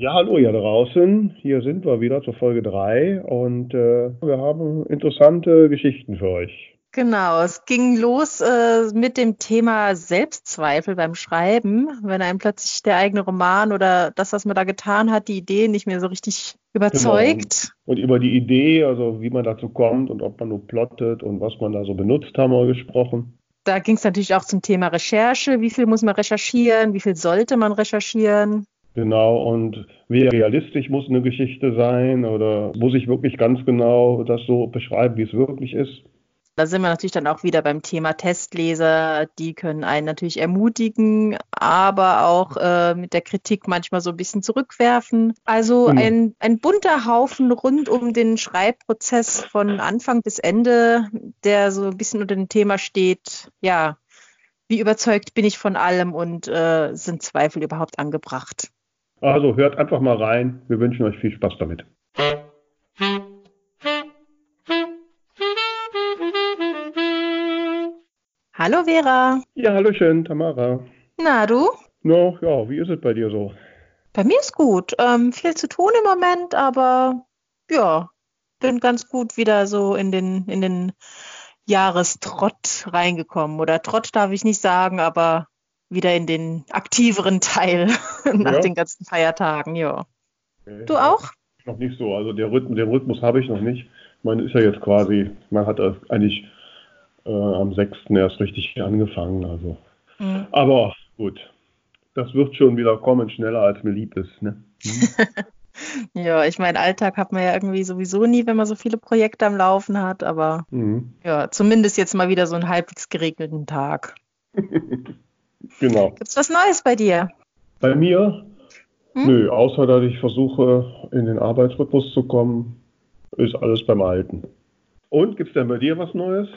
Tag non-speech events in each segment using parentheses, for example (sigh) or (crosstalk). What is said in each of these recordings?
Ja, hallo hier draußen. Hier sind wir wieder zur Folge 3 und äh, wir haben interessante Geschichten für euch. Genau, es ging los äh, mit dem Thema Selbstzweifel beim Schreiben, wenn einem plötzlich der eigene Roman oder das, was man da getan hat, die Idee nicht mehr so richtig überzeugt. Genau. Und über die Idee, also wie man dazu kommt und ob man nur plottet und was man da so benutzt, haben wir gesprochen. Da ging es natürlich auch zum Thema Recherche. Wie viel muss man recherchieren? Wie viel sollte man recherchieren? Genau, und wie realistisch muss eine Geschichte sein oder muss ich wirklich ganz genau das so beschreiben, wie es wirklich ist? Da sind wir natürlich dann auch wieder beim Thema Testleser. Die können einen natürlich ermutigen, aber auch äh, mit der Kritik manchmal so ein bisschen zurückwerfen. Also mhm. ein, ein bunter Haufen rund um den Schreibprozess von Anfang bis Ende, der so ein bisschen unter dem Thema steht, ja, wie überzeugt bin ich von allem und äh, sind Zweifel überhaupt angebracht? Also hört einfach mal rein. Wir wünschen euch viel Spaß damit. Hallo Vera. Ja, hallo schön, Tamara. Na, du? Na, ja, wie ist es bei dir so? Bei mir ist gut. Ähm, viel zu tun im Moment, aber ja, bin ganz gut wieder so in den, in den Jahrestrott reingekommen. Oder Trott darf ich nicht sagen, aber wieder in den aktiveren Teil (laughs) nach ja. den ganzen Feiertagen, ja. Okay. Du auch? Noch nicht so. Also der Rhythmus, den Rhythmus habe ich noch nicht. Man ist ja jetzt quasi, man hat eigentlich äh, am 6. erst richtig angefangen. Also. Mhm. Aber gut, das wird schon wieder kommen, schneller als mir lieb ist. Ne? Mhm. (laughs) ja, ich meine, Alltag hat man ja irgendwie sowieso nie, wenn man so viele Projekte am Laufen hat. Aber mhm. ja, zumindest jetzt mal wieder so einen halbwegs geregneten Tag. (laughs) Genau. Gibt es was Neues bei dir? Bei mir? Hm? Nö, außer dass ich versuche, in den Arbeitsrhythmus zu kommen, ist alles beim Alten. Und gibt es denn bei dir was Neues?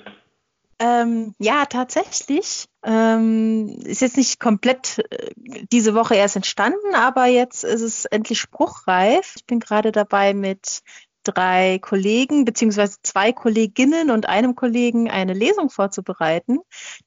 Ähm, ja, tatsächlich. Ähm, ist jetzt nicht komplett äh, diese Woche erst entstanden, aber jetzt ist es endlich spruchreif. Ich bin gerade dabei, mit drei Kollegen beziehungsweise zwei Kolleginnen und einem Kollegen eine Lesung vorzubereiten,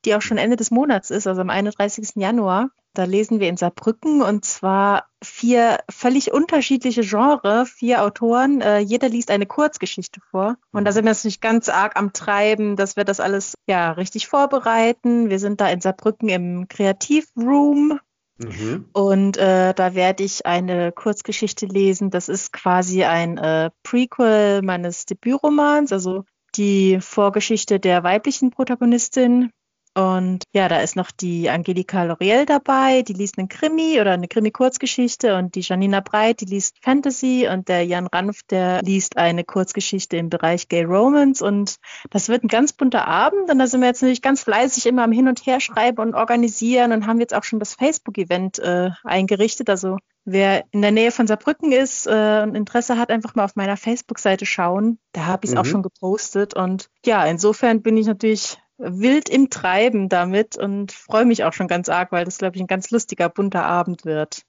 die auch schon Ende des Monats ist, also am 31. Januar. Da lesen wir in Saarbrücken und zwar vier völlig unterschiedliche Genres, vier Autoren. Äh, jeder liest eine Kurzgeschichte vor. Und da sind wir natürlich ganz arg am Treiben, dass wir das alles ja richtig vorbereiten. Wir sind da in Saarbrücken im Kreativroom Mhm. Und äh, da werde ich eine Kurzgeschichte lesen. Das ist quasi ein äh, Prequel meines Debütromans, also die Vorgeschichte der weiblichen Protagonistin. Und ja, da ist noch die Angelika L'Oreal dabei, die liest einen Krimi oder eine Krimi-Kurzgeschichte und die Janina Breit, die liest Fantasy und der Jan Ranf, der liest eine Kurzgeschichte im Bereich Gay Romance und das wird ein ganz bunter Abend und da sind wir jetzt natürlich ganz fleißig immer am Hin und Her schreiben und organisieren und haben jetzt auch schon das Facebook-Event äh, eingerichtet. Also wer in der Nähe von Saarbrücken ist äh, und Interesse hat, einfach mal auf meiner Facebook-Seite schauen. Da habe ich es mhm. auch schon gepostet und ja, insofern bin ich natürlich wild im Treiben damit und freue mich auch schon ganz arg, weil das, glaube ich, ein ganz lustiger, bunter Abend wird.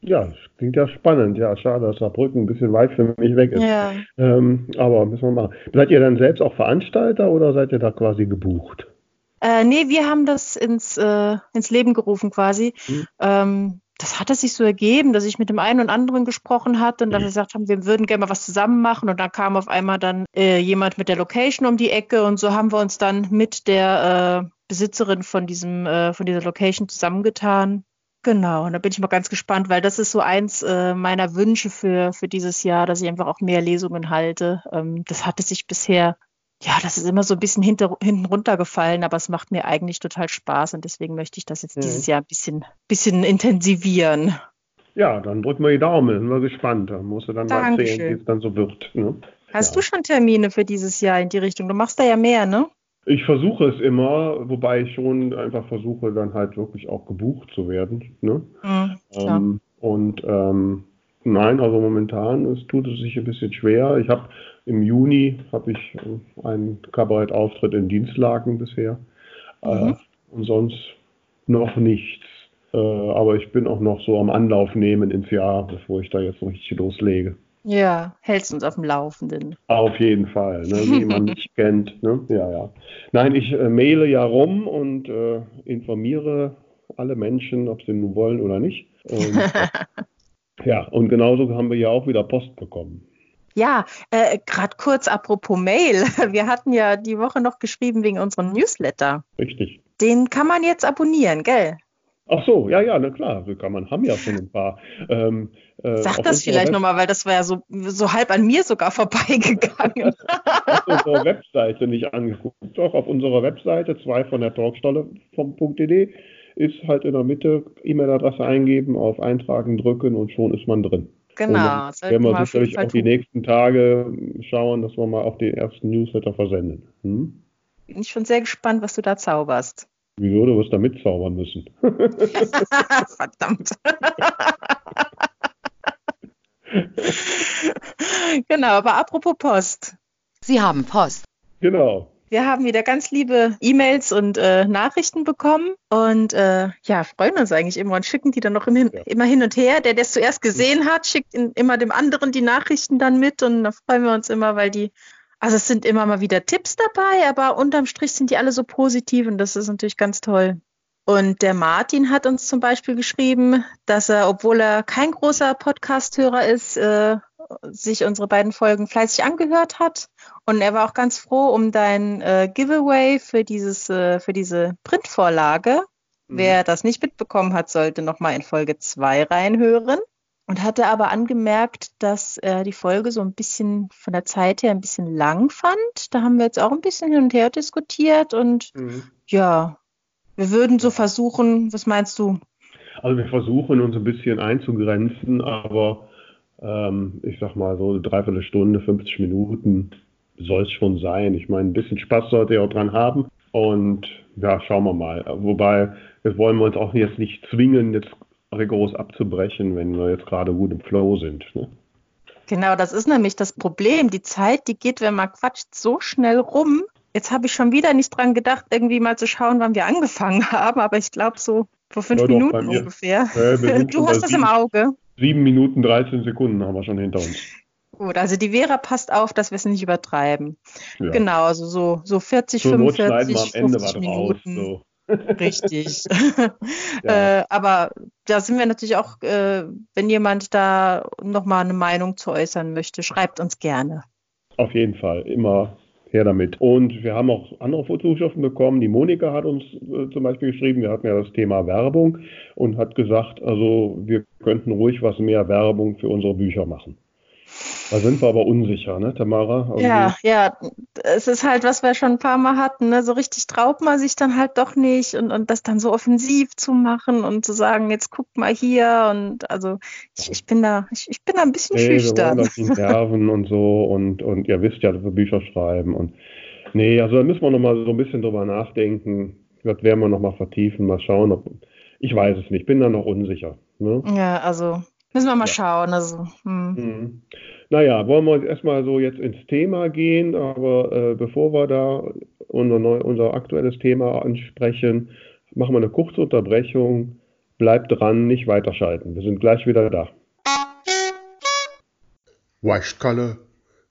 Ja, klingt ja spannend. Ja, schade, dass Saarbrücken ein bisschen weit für mich weg ist. Ja. Ähm, aber müssen wir machen. Seid ihr dann selbst auch Veranstalter oder seid ihr da quasi gebucht? Äh, nee, wir haben das ins, äh, ins Leben gerufen quasi. Hm. Ähm, das hatte sich so ergeben, dass ich mit dem einen und anderen gesprochen hatte und dann mhm. gesagt haben, wir würden gerne mal was zusammen machen und dann kam auf einmal dann äh, jemand mit der Location um die Ecke und so haben wir uns dann mit der äh, Besitzerin von diesem äh, von dieser Location zusammengetan. Genau, und da bin ich mal ganz gespannt, weil das ist so eins äh, meiner Wünsche für für dieses Jahr, dass ich einfach auch mehr Lesungen halte. Ähm, das hatte sich bisher ja, das ist immer so ein bisschen hinter, hinten runtergefallen, aber es macht mir eigentlich total Spaß und deswegen möchte ich das jetzt mhm. dieses Jahr ein bisschen, bisschen intensivieren. Ja, dann drücken wir die Daumen, sind wir gespannt. Da musst du dann Dankeschön. mal sehen, wie es dann so wird. Ne? Hast ja. du schon Termine für dieses Jahr in die Richtung? Du machst da ja mehr, ne? Ich versuche es immer, wobei ich schon einfach versuche, dann halt wirklich auch gebucht zu werden. Ne? Mhm, ähm, und ähm, nein, also momentan es tut es sich ein bisschen schwer. Ich habe im Juni habe ich äh, einen Kabarettauftritt in Dienstlagen bisher. Äh, mhm. Äh, und sonst noch nichts. Äh, aber ich bin auch noch so am Anlauf nehmen ins Jahr, bevor ich da jetzt noch richtig loslege. Ja, hältst uns auf dem Laufenden. Auf jeden Fall, ne, wie man (laughs) mich kennt. Ne? Ja, ja. Nein, ich äh, maile ja rum und äh, informiere alle Menschen, ob sie nun wollen oder nicht. Und, (laughs) Ja, und genauso haben wir ja auch wieder Post bekommen. Ja, äh, gerade kurz apropos Mail. (laughs) Wir hatten ja die Woche noch geschrieben wegen unserem Newsletter. Richtig. Den kann man jetzt abonnieren, gell? Ach so, ja, ja, na klar, kann man, haben ja schon ein paar. Ähm, äh, Sag das vielleicht nochmal, weil das war ja so, so halb an mir sogar (laughs) vorbeigegangen. (laughs) auf unserer Webseite nicht angeguckt. Doch, auf unserer Webseite, zwei von der Talkstolle vom .de, ist halt in der Mitte E-Mail-Adresse eingeben, auf Eintragen drücken und schon ist man drin. Genau. Und dann werden wir sicherlich auch die nächsten Tage schauen, dass wir mal auch den ersten Newsletter versenden. Hm? Bin ich schon sehr gespannt, was du da zauberst. Wieso? Du wirst da mitzaubern müssen. (laughs) Verdammt. genau, aber apropos Post. Sie haben Post. Genau. Wir haben wieder ganz liebe E-Mails und äh, Nachrichten bekommen und äh, ja, freuen uns eigentlich immer und schicken die dann noch im, ja. immer hin und her. Der, der es zuerst gesehen hat, schickt in, immer dem anderen die Nachrichten dann mit und da freuen wir uns immer, weil die also es sind immer mal wieder Tipps dabei, aber unterm Strich sind die alle so positiv und das ist natürlich ganz toll. Und der Martin hat uns zum Beispiel geschrieben, dass er, obwohl er kein großer Podcast-Hörer ist, äh, sich unsere beiden Folgen fleißig angehört hat. Und er war auch ganz froh um dein äh, Giveaway für dieses, äh, für diese Printvorlage. Mhm. Wer das nicht mitbekommen hat, sollte nochmal in Folge 2 reinhören und hatte aber angemerkt, dass er die Folge so ein bisschen von der Zeit her ein bisschen lang fand. Da haben wir jetzt auch ein bisschen hin und her diskutiert und mhm. ja, wir würden so versuchen, was meinst du? Also wir versuchen uns ein bisschen einzugrenzen, aber ähm, ich sag mal so eine Dreiviertelstunde, 50 Minuten soll es schon sein. Ich meine, ein bisschen Spaß sollte er auch dran haben. Und ja, schauen wir mal. Wobei, jetzt wollen wir uns auch jetzt nicht zwingen, jetzt rigoros abzubrechen, wenn wir jetzt gerade gut im Flow sind. Ne? Genau, das ist nämlich das Problem. Die Zeit, die geht, wenn man quatscht, so schnell rum. Jetzt habe ich schon wieder nicht dran gedacht, irgendwie mal zu schauen, wann wir angefangen (laughs) haben, aber ich glaube so vor fünf ja, Minuten ungefähr. Ja, (laughs) du hast das im Auge. Sieben Minuten, 13 Sekunden haben wir schon hinter uns. Gut, also die Vera passt auf, dass wir es nicht übertreiben. Ja. Genau, also so, so 40, Zur 45, 50 Minuten. Raus, so. Richtig. (laughs) (laughs) ja. äh, aber da sind wir natürlich auch, äh, wenn jemand da nochmal eine Meinung zu äußern möchte, schreibt uns gerne. Auf jeden Fall, immer her damit. Und wir haben auch andere Fotoschriften bekommen. Die Monika hat uns äh, zum Beispiel geschrieben, wir hatten ja das Thema Werbung und hat gesagt, also wir könnten ruhig was mehr Werbung für unsere Bücher machen. Da sind wir aber unsicher, ne, Tamara? Also ja, ja, es ist halt, was wir schon ein paar Mal hatten, ne? so richtig traut man sich dann halt doch nicht und, und das dann so offensiv zu machen und zu sagen, jetzt guck mal hier und also ich, ich bin da, ich, ich, bin da ein bisschen nee, schüchtern. Wir wollen Nerven und so und, und ihr wisst ja, dass wir Bücher schreiben und nee, also da müssen wir nochmal so ein bisschen drüber nachdenken. Das werden wir nochmal vertiefen, mal schauen, ob, ich weiß es nicht, bin da noch unsicher. Ne? Ja, also Müssen wir mal ja. schauen. Also, hm. mhm. Naja, wollen wir erstmal so jetzt ins Thema gehen, aber äh, bevor wir da unser, neu, unser aktuelles Thema ansprechen, machen wir eine kurze Unterbrechung. Bleibt dran, nicht weiterschalten. Wir sind gleich wieder da. Weißt Kalle,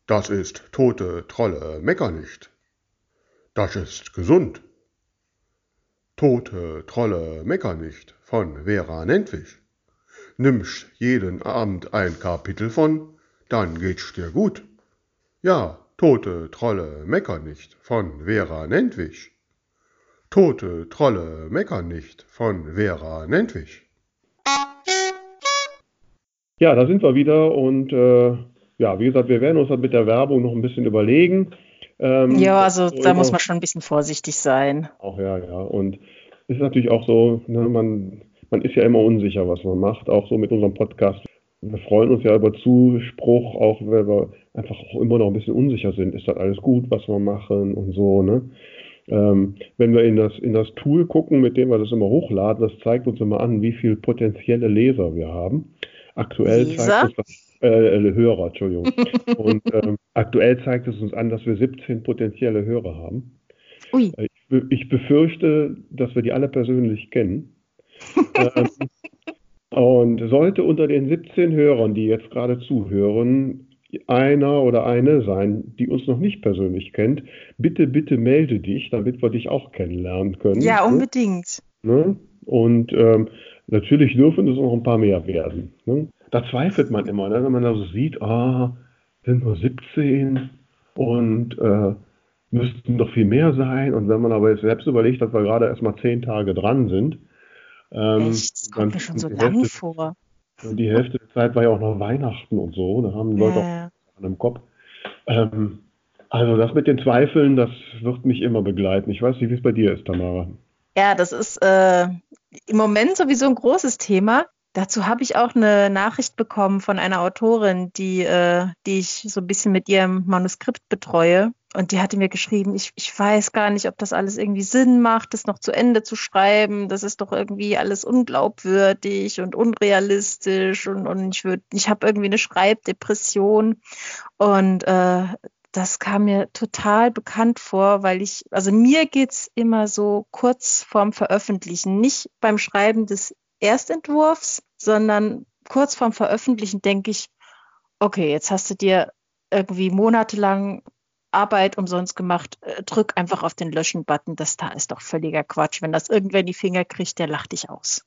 das ist tote Trolle, mecker nicht. Das ist gesund. Tote Trolle, mecker nicht von Vera Nentwich nimmst jeden Abend ein Kapitel von, dann geht's dir gut. Ja, tote Trolle meckern nicht von Vera Nentwich. Tote Trolle meckern nicht von Vera Nentwich. Ja, da sind wir wieder und äh, ja, wie gesagt, wir werden uns mit der Werbung noch ein bisschen überlegen. Ähm, ja, also da muss man schon ein bisschen vorsichtig sein. Auch ja, ja. Und es ist natürlich auch so, ne, man man ist ja immer unsicher, was man macht, auch so mit unserem Podcast. Wir freuen uns ja über Zuspruch, auch wenn wir einfach auch immer noch ein bisschen unsicher sind. Ist das alles gut, was wir machen und so, ne? Ähm, wenn wir in das, in das Tool gucken, mit dem wir das immer hochladen, das zeigt uns immer an, wie viele potenzielle Leser wir haben. Aktuell Leser? zeigt uns das, äh, äh Hörer, Entschuldigung. (laughs) und ähm, aktuell zeigt es uns an, dass wir 17 potenzielle Hörer haben. Ui. Äh, ich, ich befürchte, dass wir die alle persönlich kennen (laughs) ähm, und sollte unter den 17 Hörern, die jetzt gerade zuhören, einer oder eine sein, die uns noch nicht persönlich kennt, bitte, bitte melde dich, damit wir dich auch kennenlernen können. Ja, ne? unbedingt. Ne? Und ähm, natürlich dürfen es noch ein paar mehr werden. Ne? da zweifelt man immer, ne? wenn man da so sieht, ah, sind nur 17 und äh, müssten doch viel mehr sein. Und wenn man aber jetzt selbst überlegt, dass wir gerade erst mal zehn Tage dran sind, ähm, Echt? Das kommt mir schon so lang Hälfte, vor. Die Hälfte der Zeit war ja auch noch Weihnachten und so, da haben Leute ja. auch an dem Kopf. Ähm, also das mit den Zweifeln, das wird mich immer begleiten. Ich weiß nicht, wie es bei dir ist, Tamara. Ja, das ist äh, im Moment sowieso ein großes Thema. Dazu habe ich auch eine Nachricht bekommen von einer Autorin, die, äh, die ich so ein bisschen mit ihrem Manuskript betreue. Und die hatte mir geschrieben, ich, ich weiß gar nicht, ob das alles irgendwie Sinn macht, das noch zu Ende zu schreiben. Das ist doch irgendwie alles unglaubwürdig und unrealistisch und, und ich ich habe irgendwie eine Schreibdepression. Und äh, das kam mir total bekannt vor, weil ich, also mir geht's immer so kurz vorm Veröffentlichen, nicht beim Schreiben des Erstentwurfs, sondern kurz vorm Veröffentlichen denke ich, okay, jetzt hast du dir irgendwie monatelang Arbeit umsonst gemacht, äh, drück einfach auf den Löschen-Button. Das da ist doch völliger Quatsch. Wenn das irgendwer in die Finger kriegt, der lacht dich aus.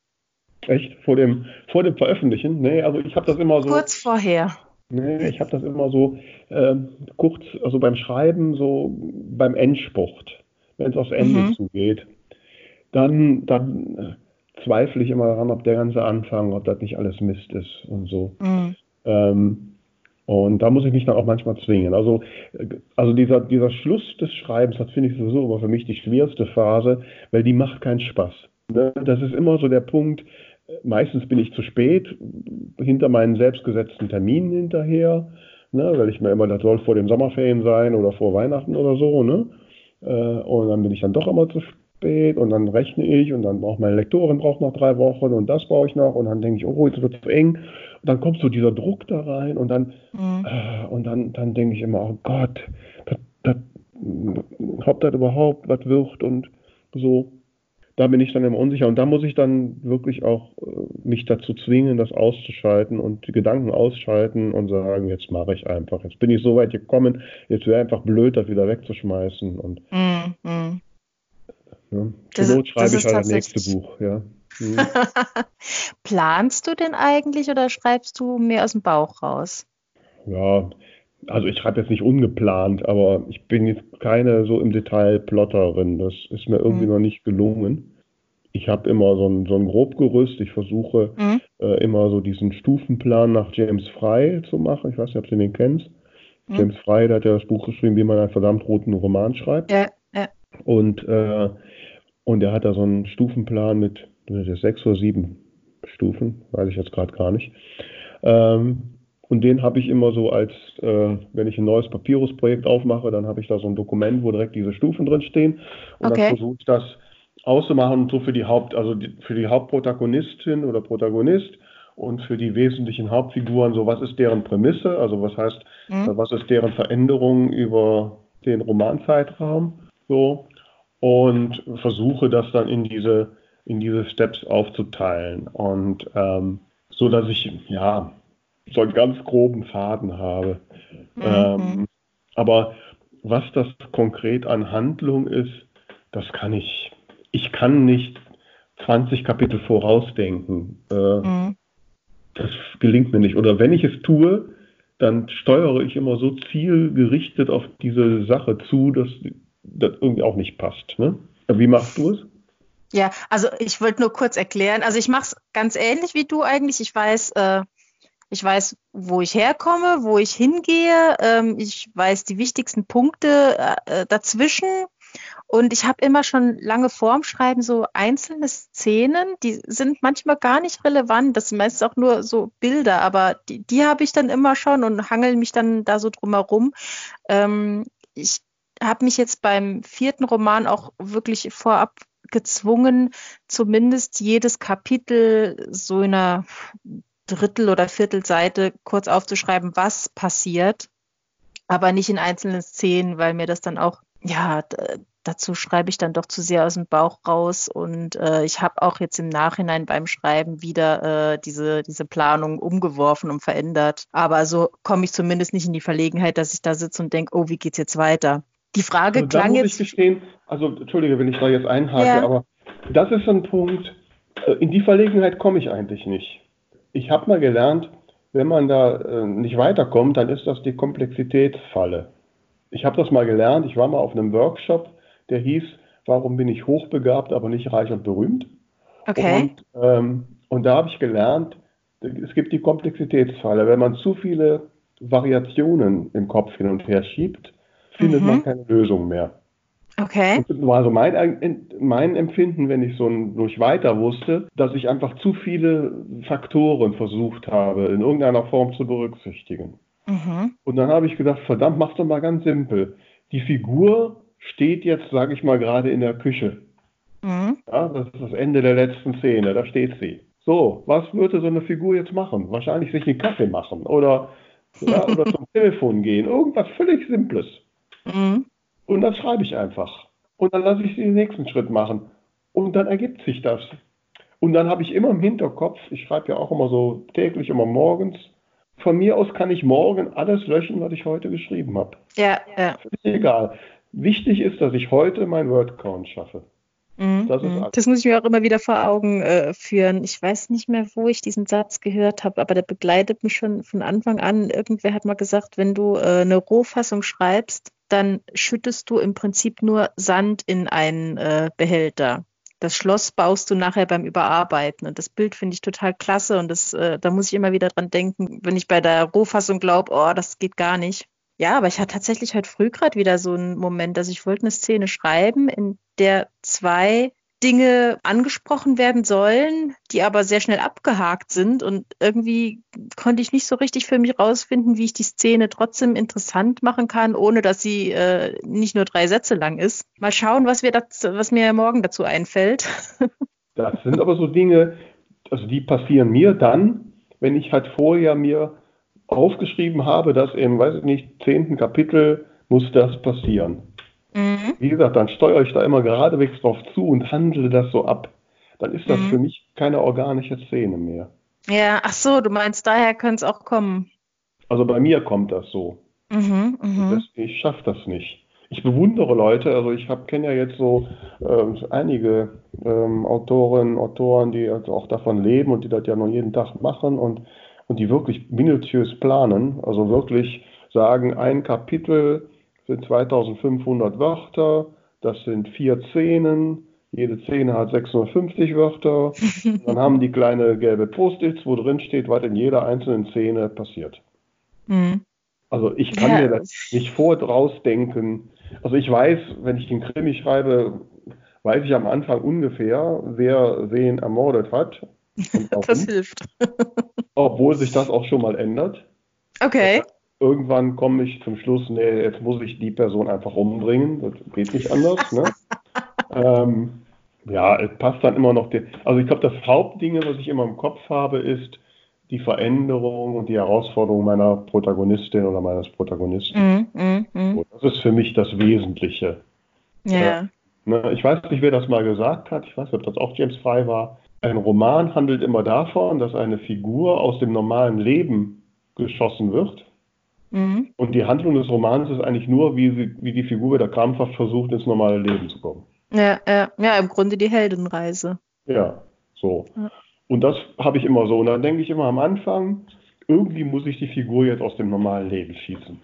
Echt? Vor dem, vor dem Veröffentlichen? Nee, also ich habe das immer so. Kurz vorher. Nee, ich habe das immer so äh, kurz, also beim Schreiben, so beim Endspurt, wenn es aufs Ende mhm. zugeht, dann, dann äh, zweifle ich immer daran, ob der ganze Anfang, ob das nicht alles Mist ist und so. Mhm. Ähm, und da muss ich mich dann auch manchmal zwingen. Also, also dieser, dieser Schluss des Schreibens, das finde ich sowieso aber für mich die schwerste Phase, weil die macht keinen Spaß. Ne? Das ist immer so der Punkt, meistens bin ich zu spät, hinter meinen selbstgesetzten Terminen hinterher, ne? weil ich mir immer, das soll vor den Sommerferien sein oder vor Weihnachten oder so. Ne? Äh, und dann bin ich dann doch immer zu spät und dann rechne ich und dann braucht meine Lektorin braucht noch drei Wochen und das brauche ich noch und dann denke ich, oh, jetzt wird es zu eng dann kommt so dieser Druck da rein und dann, mhm. äh, und dann, dann denke ich immer, oh Gott, das, das, ob das überhaupt was wird und so. Da bin ich dann immer unsicher und da muss ich dann wirklich auch äh, mich dazu zwingen, das auszuschalten und die Gedanken ausschalten und sagen, jetzt mache ich einfach. Jetzt bin ich so weit gekommen, jetzt wäre einfach blöd, das wieder wegzuschmeißen und mhm. ja, zur Not schreibe ich halt das nächste Buch, ja. Mhm. (laughs) Planst du denn eigentlich oder schreibst du mehr aus dem Bauch raus? Ja, also ich schreibe jetzt nicht ungeplant, aber ich bin jetzt keine so im Detail Plotterin. Das ist mir irgendwie mhm. noch nicht gelungen. Ich habe immer so ein, so ein Grobgerüst. Ich versuche mhm. äh, immer so diesen Stufenplan nach James Fry zu machen. Ich weiß nicht, ob du den kennst. Mhm. James Fry, der hat ja das Buch geschrieben, wie man einen verdammt roten Roman schreibt. Ja, ja. Und, äh, und er hat da so einen Stufenplan mit sechs oder sieben Stufen, weiß ich jetzt gerade gar nicht. Ähm, und den habe ich immer so als, äh, wenn ich ein neues Papyrus-Projekt aufmache, dann habe ich da so ein Dokument, wo direkt diese Stufen drin stehen. Und okay. dann versuche ich das auszumachen und so für die Haupt, also die, für die Hauptprotagonistin oder Protagonist und für die wesentlichen Hauptfiguren, so was ist deren Prämisse, also was heißt, mhm. was ist deren Veränderung über den Romanzeitraum, so und versuche das dann in diese in diese Steps aufzuteilen und ähm, so, dass ich ja so einen ganz groben Faden habe. Mhm. Ähm, aber was das konkret an Handlung ist, das kann ich. Ich kann nicht 20 Kapitel vorausdenken. Äh, mhm. Das gelingt mir nicht. Oder wenn ich es tue, dann steuere ich immer so zielgerichtet auf diese Sache zu, dass das irgendwie auch nicht passt. Ne? Wie machst du es? Ja, also ich wollte nur kurz erklären. Also ich mache es ganz ähnlich wie du eigentlich. Ich weiß, äh, ich weiß, wo ich herkomme, wo ich hingehe. Ähm, ich weiß die wichtigsten Punkte äh, dazwischen. Und ich habe immer schon lange vorm Schreiben so einzelne Szenen, die sind manchmal gar nicht relevant. Das sind meistens auch nur so Bilder, aber die, die habe ich dann immer schon und hangel mich dann da so drumherum. Ähm, ich habe mich jetzt beim vierten Roman auch wirklich vorab gezwungen, zumindest jedes Kapitel so in einer Drittel- oder Viertelseite kurz aufzuschreiben, was passiert, aber nicht in einzelnen Szenen, weil mir das dann auch, ja, dazu schreibe ich dann doch zu sehr aus dem Bauch raus und äh, ich habe auch jetzt im Nachhinein beim Schreiben wieder äh, diese, diese Planung umgeworfen und verändert. Aber so komme ich zumindest nicht in die Verlegenheit, dass ich da sitze und denke, oh, wie geht's jetzt weiter? Die Frage also, klang muss jetzt. Ich gestehen, also Entschuldige, wenn ich da jetzt einhake, ja. aber das ist ein Punkt, äh, in die Verlegenheit komme ich eigentlich nicht. Ich habe mal gelernt, wenn man da äh, nicht weiterkommt, dann ist das die Komplexitätsfalle. Ich habe das mal gelernt, ich war mal auf einem Workshop, der hieß, warum bin ich hochbegabt, aber nicht reich und berühmt? Okay. Und, ähm, und da habe ich gelernt, es gibt die Komplexitätsfalle. Wenn man zu viele Variationen im Kopf hin und her schiebt, findet mhm. man keine Lösung mehr. Okay. Das war so mein, mein Empfinden, wenn ich so durch weiter wusste, dass ich einfach zu viele Faktoren versucht habe, in irgendeiner Form zu berücksichtigen. Mhm. Und dann habe ich gedacht, verdammt, mach doch mal ganz simpel. Die Figur steht jetzt, sage ich mal, gerade in der Küche. Mhm. Ja, das ist das Ende der letzten Szene, da steht sie. So, was würde so eine Figur jetzt machen? Wahrscheinlich sich einen Kaffee machen oder, ja, oder zum (laughs) Telefon gehen. Irgendwas völlig Simples. Mhm. Und dann schreibe ich einfach. Und dann lasse ich sie den nächsten Schritt machen. Und dann ergibt sich das. Und dann habe ich immer im Hinterkopf, ich schreibe ja auch immer so täglich, immer morgens, von mir aus kann ich morgen alles löschen, was ich heute geschrieben habe. Ja, ja. Völlig egal. Wichtig ist, dass ich heute mein Word-Count schaffe. Mhm, das, mhm. das, muss ich mir auch immer wieder vor Augen äh, führen. Ich weiß nicht mehr, wo ich diesen Satz gehört habe, aber der begleitet mich schon von Anfang an. Irgendwer hat mal gesagt, wenn du äh, eine Rohfassung schreibst, dann schüttest du im Prinzip nur Sand in einen äh, Behälter. Das Schloss baust du nachher beim Überarbeiten. Und das Bild finde ich total klasse. Und das, äh, da muss ich immer wieder dran denken, wenn ich bei der Rohfassung glaube, oh, das geht gar nicht. Ja, aber ich hatte tatsächlich heute früh gerade wieder so einen Moment, dass ich wollte eine Szene schreiben, in der zwei Dinge angesprochen werden sollen, die aber sehr schnell abgehakt sind. Und irgendwie konnte ich nicht so richtig für mich rausfinden, wie ich die Szene trotzdem interessant machen kann, ohne dass sie äh, nicht nur drei Sätze lang ist. Mal schauen, was, wir dazu, was mir morgen dazu einfällt. (laughs) das sind aber so Dinge, also die passieren mir dann, wenn ich halt vorher mir aufgeschrieben habe, dass im, weiß ich nicht, zehnten Kapitel muss das passieren. Mhm. Wie gesagt, dann steuere ich da immer geradewegs drauf zu und handle das so ab. Dann ist das mhm. für mich keine organische Szene mehr. Ja, ach so, du meinst, daher könnte es auch kommen. Also bei mir kommt das so. Mhm, mh. Ich schaffe das nicht. Ich bewundere Leute, also ich kenne ja jetzt so äh, einige ähm, Autorinnen, Autoren, die also auch davon leben und die das ja noch jeden Tag machen und, und die wirklich minutiös planen, also wirklich sagen, ein Kapitel sind 2500 Wörter, das sind vier Szenen, jede Szene hat 650 Wörter. (laughs) Dann haben die kleine gelbe Post-its, wo drin steht, was in jeder einzelnen Szene passiert. Mhm. Also ich kann ja. mir das nicht vorausdenken. Also ich weiß, wenn ich den Krimi schreibe, weiß ich am Anfang ungefähr, wer wen ermordet hat. (laughs) das hilft. Obwohl sich das auch schon mal ändert. Okay irgendwann komme ich zum Schluss, nee, jetzt muss ich die Person einfach umbringen. Das geht nicht anders. Ne? (laughs) ähm, ja, es passt dann immer noch. Die, also ich glaube, das Hauptding, was ich immer im Kopf habe, ist die Veränderung und die Herausforderung meiner Protagonistin oder meines Protagonisten. Mm, mm, mm. Das ist für mich das Wesentliche. Ja. Yeah. ne, ich weiß nicht, wer das mal gesagt hat. Ich weiß nicht, ob das auch James Fry war. Ein Roman handelt immer davon, dass eine Figur aus dem normalen Leben geschossen wird Mhm. Und die Handlung des Romans ist eigentlich nur, wie, sie, wie die Figur wieder krampfhaft versucht, ins normale Leben zu kommen. Ja, ja, ja im Grunde die Heldenreise. Ja, so. Ja. Und das habe ich immer so. Und dann denke ich immer am Anfang, irgendwie muss ich die Figur jetzt aus dem normalen Leben schießen.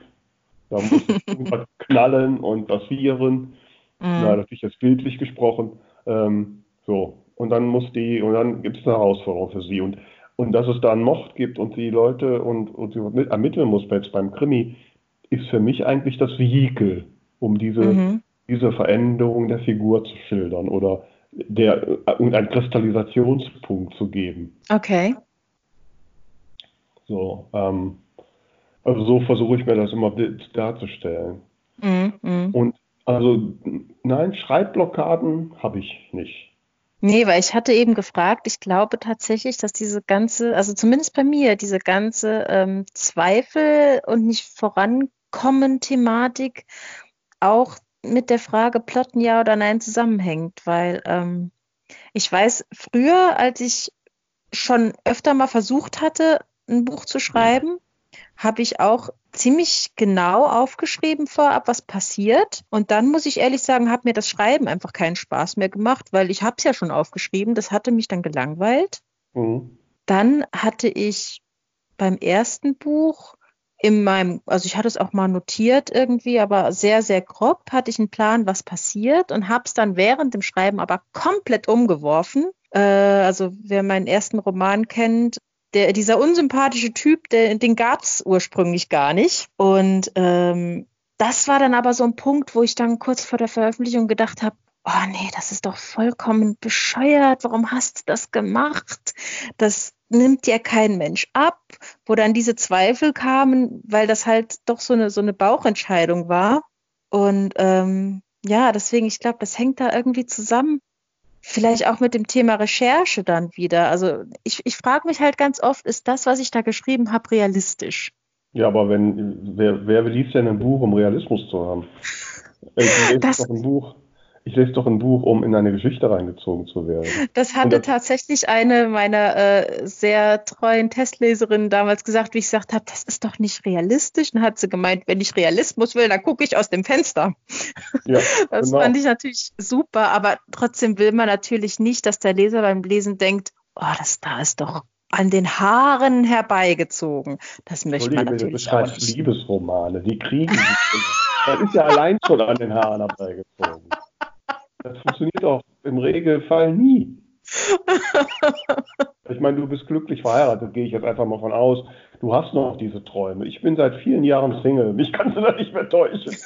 Da muss (laughs) irgendwas knallen und passieren. Mhm. Na, natürlich jetzt bildlich gesprochen. Ähm, so. Und dann muss die, und dann gibt es eine Herausforderung für sie. Und und dass es da einen Mord gibt und die Leute und, und sie ermitteln muss jetzt beim Krimi, ist für mich eigentlich das Vehikel, um diese, mhm. diese Veränderung der Figur zu schildern oder der irgendeinen Kristallisationspunkt zu geben. Okay. So, ähm, also so versuche ich mir das immer darzustellen. Mhm. mhm. Und also nein, Schreibblockaden habe ich nicht. Nee, weil ich hatte eben gefragt, ich glaube tatsächlich, dass diese ganze, also zumindest bei mir, diese ganze ähm, Zweifel und nicht vorankommen Thematik auch mit der Frage Plotten ja oder nein zusammenhängt, weil ähm, ich weiß, früher, als ich schon öfter mal versucht hatte, ein Buch zu schreiben, habe ich auch ziemlich genau aufgeschrieben vorab, was passiert. Und dann muss ich ehrlich sagen, hat mir das Schreiben einfach keinen Spaß mehr gemacht, weil ich habe es ja schon aufgeschrieben. Das hatte mich dann gelangweilt. Mhm. Dann hatte ich beim ersten Buch in meinem, also ich hatte es auch mal notiert irgendwie, aber sehr, sehr grob hatte ich einen Plan, was passiert und habe es dann während dem Schreiben aber komplett umgeworfen. Äh, also wer meinen ersten Roman kennt, der, dieser unsympathische Typ, der, den gab es ursprünglich gar nicht. Und ähm, das war dann aber so ein Punkt, wo ich dann kurz vor der Veröffentlichung gedacht habe, oh nee, das ist doch vollkommen bescheuert, warum hast du das gemacht? Das nimmt dir kein Mensch ab, wo dann diese Zweifel kamen, weil das halt doch so eine, so eine Bauchentscheidung war. Und ähm, ja, deswegen, ich glaube, das hängt da irgendwie zusammen. Vielleicht auch mit dem Thema Recherche dann wieder. Also ich, ich frage mich halt ganz oft, ist das, was ich da geschrieben habe, realistisch? Ja, aber wenn, wer, wer liest denn ein Buch, um Realismus zu haben? Ich das, doch ein Buch ich lese doch ein Buch, um in eine Geschichte reingezogen zu werden. Das hatte das, tatsächlich eine meiner äh, sehr treuen Testleserinnen damals gesagt, wie ich gesagt habe, das ist doch nicht realistisch. Dann hat sie gemeint, wenn ich Realismus will, dann gucke ich aus dem Fenster. (laughs) Ja, das genau. fand ich natürlich super, aber trotzdem will man natürlich nicht, dass der Leser beim Lesen denkt, oh, das da ist doch an den Haaren herbeigezogen. Das möchte man natürlich auch nicht. Liebesromane, die kriegen Das ist ja allein schon an den Haaren herbeigezogen. (laughs) Das funktioniert auch im Regelfall nie. (laughs) Ich meine, du bist glücklich verheiratet, gehe ich jetzt einfach mal von aus. Du hast noch diese Träume. Ich bin seit vielen Jahren Single. Mich kannst du da nicht mehr täuschen.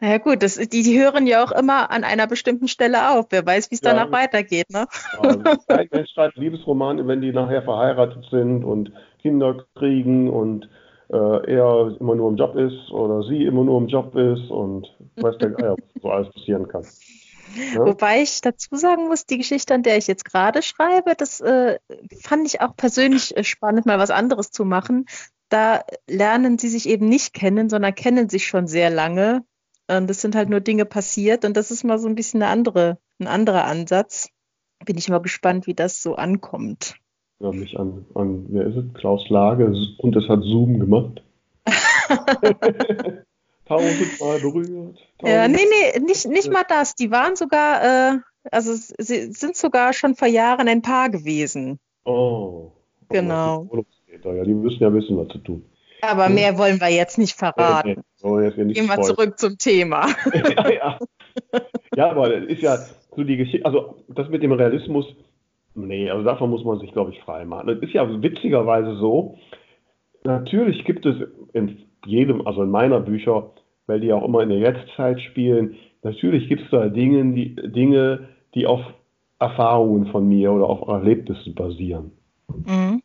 Na (laughs) ja, gut, das, die, die hören ja auch immer an einer bestimmten Stelle auf. Wer weiß, wie es ja, danach weitergeht. Ne? Kein Mensch schreibt Liebesromane, wenn die nachher verheiratet sind und Kinder kriegen und äh, er immer nur im Job ist oder sie immer nur im Job ist und weiß der Geier, was so alles passieren kann. Ja? Wobei ich dazu sagen muss, die Geschichte, an der ich jetzt gerade schreibe, das äh, fand ich auch persönlich äh, spannend, mal was anderes zu machen. Da lernen sie sich eben nicht kennen, sondern kennen sich schon sehr lange. Und es sind halt nur Dinge passiert und das ist mal so ein bisschen eine andere, ein anderer Ansatz. Bin ich mal gespannt, wie das so ankommt ja, mich an, an, wer ist es? Klaus Lage und es hat Zoom gemacht. (laughs) Tausendmal berührt. Tausend ja, nee, nee, nicht, nicht mal das. Die waren sogar, äh, also sie sind sogar schon vor Jahren ein Paar gewesen. Oh. Genau. Ja, die müssen ja wissen, was zu tun. Aber ja. mehr wollen wir jetzt nicht verraten. Nee, nee. Jetzt Gehen wir zurück zum Thema. (laughs) ja, ja. ja, aber das ist ja so die Geschichte, also das mit dem Realismus, Nee, also davon muss man sich, glaube ich, frei machen. Das ist ja witzigerweise so, natürlich gibt es in jedem, also in meiner Bücher, weil die auch immer in der Jetztzeit spielen, natürlich gibt es da Dinge die, Dinge, die auf Erfahrungen von mir oder auf Erlebnissen basieren. Mhm.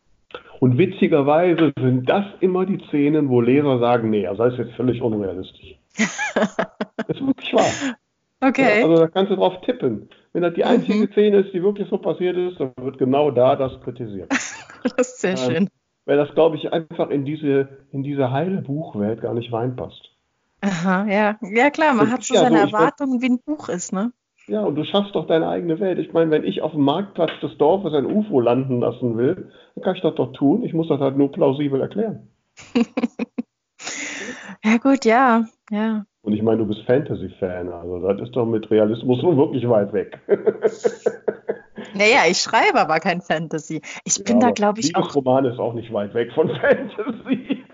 Und witzigerweise sind das immer die Szenen, wo Leser sagen, nee, also das ist jetzt völlig unrealistisch. (laughs) das ist wirklich wahr. Okay. Ja, also da kannst du drauf tippen. Wenn das die einzige mhm. Szene ist, die wirklich so passiert ist, dann wird genau da das kritisiert. (laughs) das ist sehr ähm, schön. Weil das, glaube ich, einfach in diese, in diese heile Buchwelt gar nicht reinpasst. Aha, ja. Ja, klar, man das hat so seine so, Erwartungen, wie ein Buch ist, ne? Ja, und du schaffst doch deine eigene Welt. Ich meine, wenn ich auf dem Marktplatz des Dorfes ein UFO landen lassen will, dann kann ich das doch tun. Ich muss das halt nur plausibel erklären. (laughs) ja, gut, ja, ja. Und ich meine, du bist Fantasy-Fan, also das ist doch mit Realismus nun wirklich weit weg. (laughs) naja, ich schreibe aber kein Fantasy. Ich bin ja, da, glaube ich, auch. Roman ist auch nicht weit weg von Fantasy.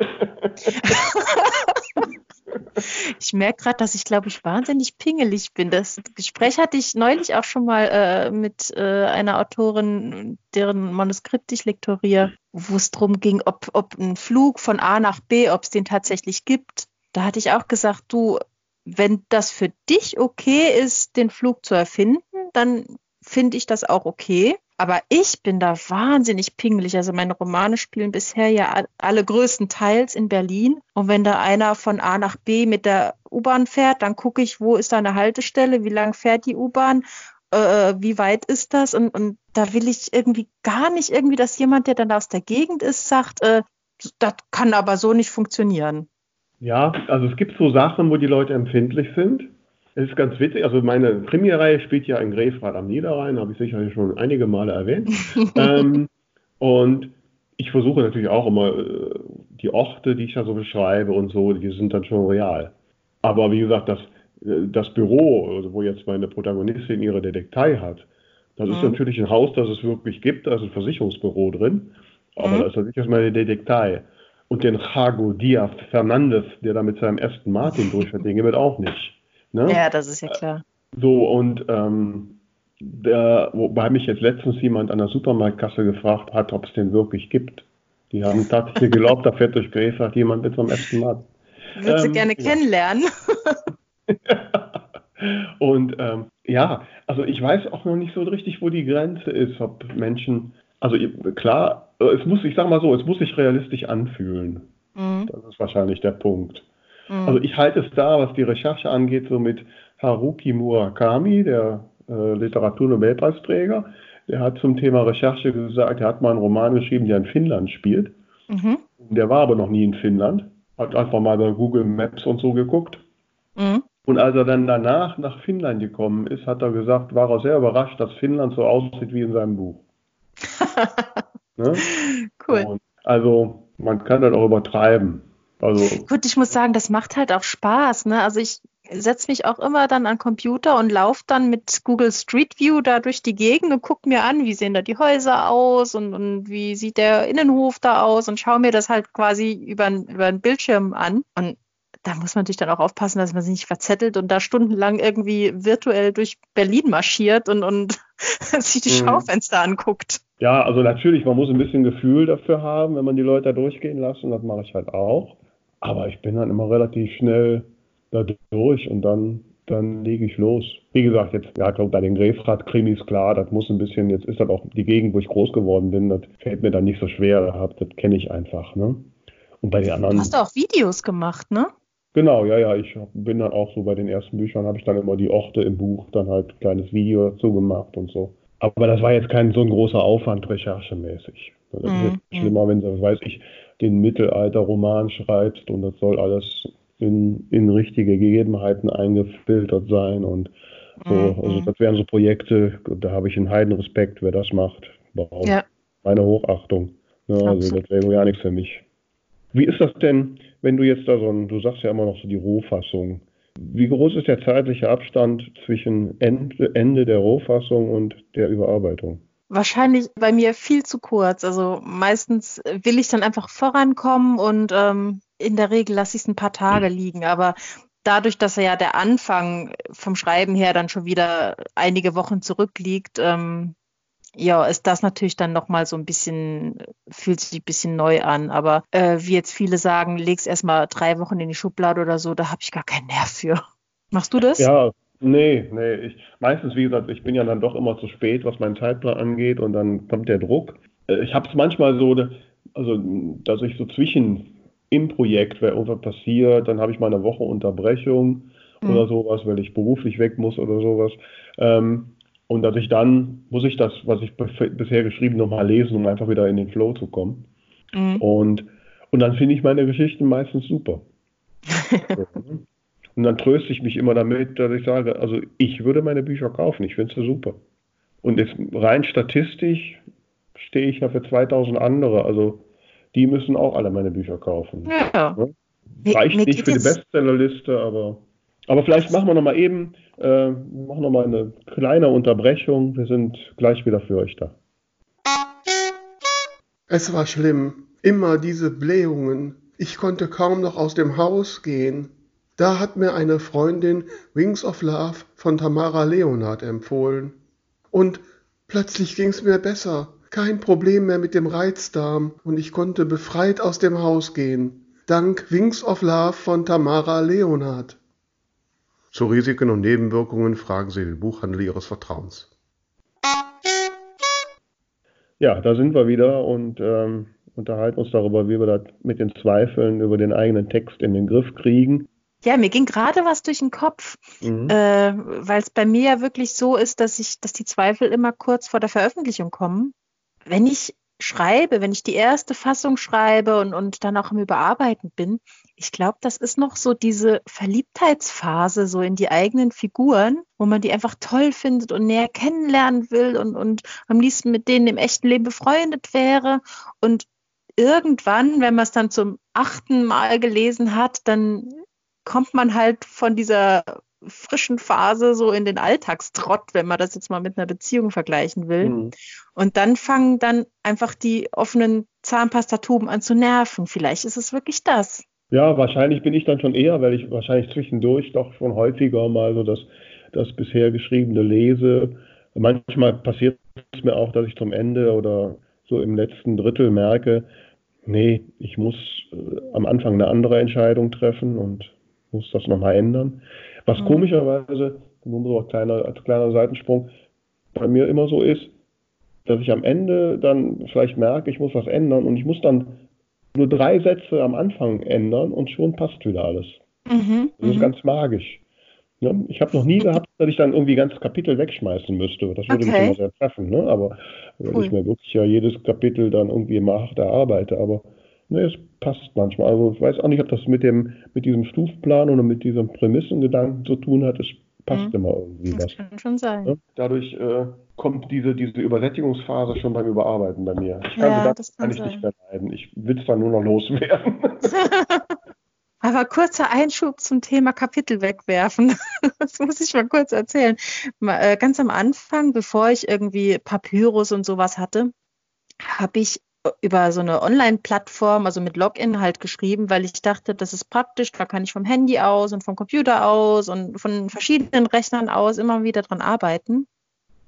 (laughs) ich merke gerade, dass ich, glaube ich, wahnsinnig pingelig bin. Das Gespräch hatte ich neulich auch schon mal äh, mit äh, einer Autorin, deren Manuskript ich lektoriere, wo es darum ging, ob, ob ein Flug von A nach B, ob es den tatsächlich gibt da hatte ich auch gesagt, du, wenn das für dich okay ist, den Flug zu erfinden, dann finde ich das auch okay. Aber ich bin da wahnsinnig pingelig. Also meine Romane spielen bisher ja alle größtenteils in Berlin. Und wenn da einer von A nach B mit der U-Bahn fährt, dann gucke ich, wo ist da eine Haltestelle, wie lang fährt die U-Bahn, äh, wie weit ist das? Und, und da will ich irgendwie gar nicht irgendwie, dass jemand, der dann aus der Gegend ist, sagt, äh, das kann aber so nicht funktionieren. Ja, also es gibt so Sachen, wo die Leute empfindlich sind. Es ist ganz witzig, also meine Krimireihe spielt ja in Grefrath am Niederrhein, habe ich sicherlich schon einige Male erwähnt. (laughs) ähm, und ich versuche natürlich auch immer äh, die Orte, die ich da so beschreibe und so, die sind dann schon real. Aber wie gesagt, das, äh, das Büro, also wo jetzt meine Protagonistin ihre Detektei hat, das mhm. ist natürlich ein Haus, das es wirklich gibt, da ist ein Versicherungsbüro drin. Aber mhm. da ist natürlich erstmal eine Detektei. Und den Jago Diaz Fernandes, der da mit seinem ersten Martin durchfährt, den gibt auch nicht. Ne? Ja, das ist ja klar. So, und ähm, der, wobei mich jetzt letztens jemand an der Supermarktkasse gefragt hat, ob es den wirklich gibt. Die haben (laughs) tatsächlich geglaubt, da fährt durch Gräfach jemand mit so einem ersten Martin. Würdest ähm, du gerne ja. kennenlernen? (laughs) und ähm, ja, also ich weiß auch noch nicht so richtig, wo die Grenze ist, ob Menschen, also klar, es muss, ich sag mal so, es muss sich realistisch anfühlen. Mhm. Das ist wahrscheinlich der Punkt. Mhm. Also ich halte es da, was die Recherche angeht, so mit Haruki Murakami, der äh, Literaturnobelpreisträger. Der hat zum Thema Recherche gesagt, er hat mal einen Roman geschrieben, der in Finnland spielt. Mhm. Der war aber noch nie in Finnland. Hat einfach mal bei Google Maps und so geguckt. Mhm. Und als er dann danach nach Finnland gekommen ist, hat er gesagt, war er sehr überrascht, dass Finnland so aussieht wie in seinem Buch. Ne? (laughs) Cool. Und also man kann das auch übertreiben. Also, Gut, ich muss sagen, das macht halt auch Spaß. Ne? Also ich setze mich auch immer dann an Computer und laufe dann mit Google Street View da durch die Gegend und gucke mir an, wie sehen da die Häuser aus und, und wie sieht der Innenhof da aus und schaue mir das halt quasi über, über einen Bildschirm an. Und da muss man natürlich dann auch aufpassen, dass man sich nicht verzettelt und da stundenlang irgendwie virtuell durch Berlin marschiert und, und (laughs) sich die mhm. Schaufenster anguckt. Ja, also natürlich, man muss ein bisschen Gefühl dafür haben, wenn man die Leute da durchgehen lässt und das mache ich halt auch. Aber ich bin dann immer relativ schnell da durch und dann, dann lege ich los. Wie gesagt, jetzt, ja, glaube bei den Grefrath-Krimis klar, das muss ein bisschen, jetzt ist das auch die Gegend, wo ich groß geworden bin, das fällt mir dann nicht so schwer, das kenne ich einfach, ne? Und bei den anderen. Du hast auch Videos gemacht, ne? Genau, ja, ja, ich bin dann auch so bei den ersten Büchern, habe ich dann immer die Orte im Buch, dann halt ein kleines Video dazu gemacht und so. Aber das war jetzt kein so ein großer Aufwand recherchemäßig. Das ist mhm. schlimmer, wenn du, weiß ich, den Mittelalter-Roman schreibst und das soll alles in, in richtige Gegebenheiten eingefiltert sein und so. Mhm. Also das wären so Projekte, da habe ich einen Heidenrespekt, wer das macht. Wow. Ja. Meine Hochachtung. Ja, also das wäre gar nichts für mich. Wie ist das denn, wenn du jetzt da so ein, du sagst ja immer noch so die Rohfassung. Wie groß ist der zeitliche Abstand zwischen Ende, der Rohfassung und der Überarbeitung? Wahrscheinlich bei mir viel zu kurz. Also meistens will ich dann einfach vorankommen und ähm, in der Regel lasse ich es ein paar Tage liegen. Aber dadurch, dass ja der Anfang vom Schreiben her dann schon wieder einige Wochen zurückliegt, ähm, ja, ist das natürlich dann nochmal so ein bisschen, fühlt sich ein bisschen neu an. Aber äh, wie jetzt viele sagen, leg's erstmal drei Wochen in die Schublade oder so, da habe ich gar keinen Nerv für. (laughs) Machst du das? Ja, Nee, nee. Ich, meistens, wie gesagt, ich bin ja dann doch immer zu spät, was meinen Zeitplan angeht und dann kommt der Druck. Äh, ich habe es manchmal so, also, dass ich so zwischen im Projekt, wenn irgendwas passiert, dann habe ich mal eine Woche Unterbrechung mhm. oder sowas, weil ich beruflich weg muss oder sowas. Ähm, und dass ich dann, muss ich das, was ich bisher geschrieben, nochmal lesen, um einfach wieder in den Flow zu kommen. Mhm. Und, und dann finde ich meine Geschichten meistens super. (laughs) ne? Und dann tröste ich mich immer damit, dass ich sage, also ich würde meine Bücher kaufen, ich finde sie super. Und jetzt rein statistisch stehe ich ja für 2000 andere, also die müssen auch alle meine Bücher kaufen. Ja. Ne? Reicht mir, nicht für die Bestsellerliste, aber, aber vielleicht machen wir noch mal eben, äh, machen noch mal eine kleine Unterbrechung. Wir sind gleich wieder für euch da. Es war schlimm, immer diese Blähungen. Ich konnte kaum noch aus dem Haus gehen. Da hat mir eine Freundin Wings of Love von Tamara Leonard empfohlen. Und plötzlich ging's mir besser. Kein Problem mehr mit dem Reizdarm und ich konnte befreit aus dem Haus gehen. Dank Wings of Love von Tamara Leonard. Zu Risiken und Nebenwirkungen fragen Sie den Buchhandel Ihres Vertrauens. Ja, da sind wir wieder und ähm, unterhalten uns darüber, wie wir das mit den Zweifeln über den eigenen Text in den Griff kriegen. Ja, mir ging gerade was durch den Kopf, mhm. äh, weil es bei mir ja wirklich so ist, dass ich, dass die Zweifel immer kurz vor der Veröffentlichung kommen. Wenn ich schreibe, wenn ich die erste Fassung schreibe und, und dann auch im Überarbeiten bin, ich glaube, das ist noch so diese Verliebtheitsphase so in die eigenen Figuren, wo man die einfach toll findet und näher kennenlernen will und, und am liebsten mit denen im echten Leben befreundet wäre. Und irgendwann, wenn man es dann zum achten Mal gelesen hat, dann kommt man halt von dieser frischen Phase, so in den Alltagstrott, wenn man das jetzt mal mit einer Beziehung vergleichen will. Mhm. Und dann fangen dann einfach die offenen Zahnpastatuben an zu nerven. Vielleicht ist es wirklich das. Ja, wahrscheinlich bin ich dann schon eher, weil ich wahrscheinlich zwischendurch doch schon häufiger mal so das, das bisher Geschriebene lese. Manchmal passiert es mir auch, dass ich zum Ende oder so im letzten Drittel merke, nee, ich muss äh, am Anfang eine andere Entscheidung treffen und muss das nochmal ändern. Was mhm. komischerweise, nur so ein kleiner, als kleiner Seitensprung, bei mir immer so ist, dass ich am Ende dann vielleicht merke, ich muss was ändern und ich muss dann nur drei Sätze am Anfang ändern und schon passt wieder alles. Mhm. Das ist mhm. ganz magisch. Ja, ich habe noch nie (laughs) gehabt, dass ich dann irgendwie ganz Kapitel wegschmeißen müsste. Das würde okay. mich immer sehr treffen. Ne? Aber cool. wenn ich mir wirklich ja jedes Kapitel dann irgendwie mache, erarbeite. Aber ne, es passt manchmal. Also ich weiß auch nicht, ob das mit dem mit diesem Stufenplan oder mit diesem Prämissengedanken zu tun hat. Es passt mhm. immer irgendwie das was. Das kann schon sein. Ja? Dadurch äh, kommt diese, diese Übersättigungsphase schon beim Überarbeiten bei mir. Ich kann ja, das kann ich nicht mehr leiden. Ich will es dann nur noch loswerden. (laughs) Aber kurzer Einschub zum Thema Kapitel wegwerfen. (laughs) Das muss ich mal kurz erzählen. Äh, ganz am Anfang, bevor ich irgendwie Papyrus und sowas hatte, habe ich über so eine Online-Plattform, also mit Login halt geschrieben, weil ich dachte, das ist praktisch, da kann ich vom Handy aus und vom Computer aus und von verschiedenen Rechnern aus immer wieder dran arbeiten.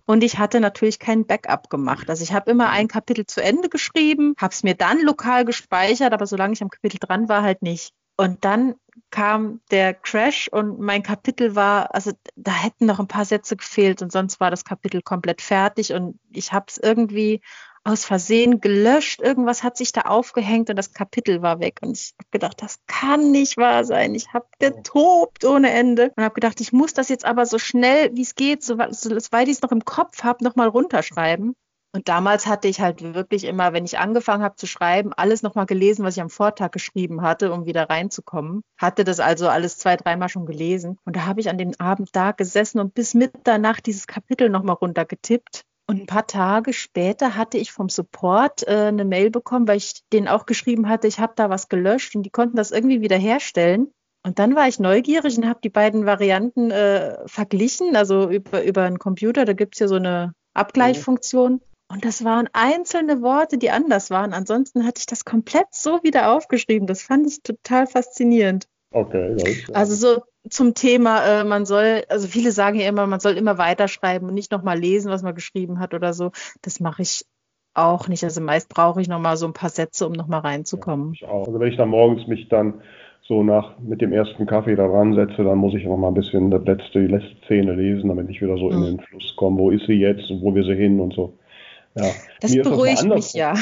Und ich hatte natürlich kein Backup gemacht. Also ich habe immer ein Kapitel zu Ende geschrieben, habe es mir dann lokal gespeichert, aber solange ich am Kapitel dran war, halt nicht. Und dann kam der Crash und mein Kapitel war, also da hätten noch ein paar Sätze gefehlt und sonst war das Kapitel komplett fertig und ich habe es irgendwie aus Versehen gelöscht. Irgendwas hat sich da aufgehängt und das Kapitel war weg. Und ich habe gedacht, das kann nicht wahr sein. Ich habe getobt ohne Ende und habe gedacht, ich muss das jetzt aber so schnell wie es geht, so, weil ich es noch im Kopf habe, nochmal runterschreiben. Und damals hatte ich halt wirklich immer, wenn ich angefangen habe zu schreiben, alles nochmal gelesen, was ich am Vortag geschrieben hatte, um wieder reinzukommen. Hatte das also alles zwei, dreimal schon gelesen. Und da habe ich an dem Abend da gesessen und bis Mitternacht dieses Kapitel nochmal runtergetippt. Und ein paar Tage später hatte ich vom Support äh, eine Mail bekommen, weil ich denen auch geschrieben hatte, ich habe da was gelöscht und die konnten das irgendwie wiederherstellen. Und dann war ich neugierig und habe die beiden Varianten äh, verglichen, also über, über einen Computer, da gibt es ja so eine Abgleichfunktion. Und das waren einzelne Worte, die anders waren. Ansonsten hatte ich das komplett so wieder aufgeschrieben. Das fand ich total faszinierend. Okay. Also so zum Thema, äh, man soll, also viele sagen ja immer, man soll immer weiterschreiben und nicht nochmal lesen, was man geschrieben hat oder so. Das mache ich auch nicht. Also meist brauche ich nochmal so ein paar Sätze, um nochmal reinzukommen. Ja, ich auch. Also wenn ich dann morgens mich dann so nach mit dem ersten Kaffee da ransetze, dann muss ich noch mal ein bisschen das letzte, die letzte Szene lesen, damit ich wieder so mhm. in den Fluss komme. Wo ist sie jetzt und wo wir sie hin und so. Ja. Das mir beruhigt mich ja.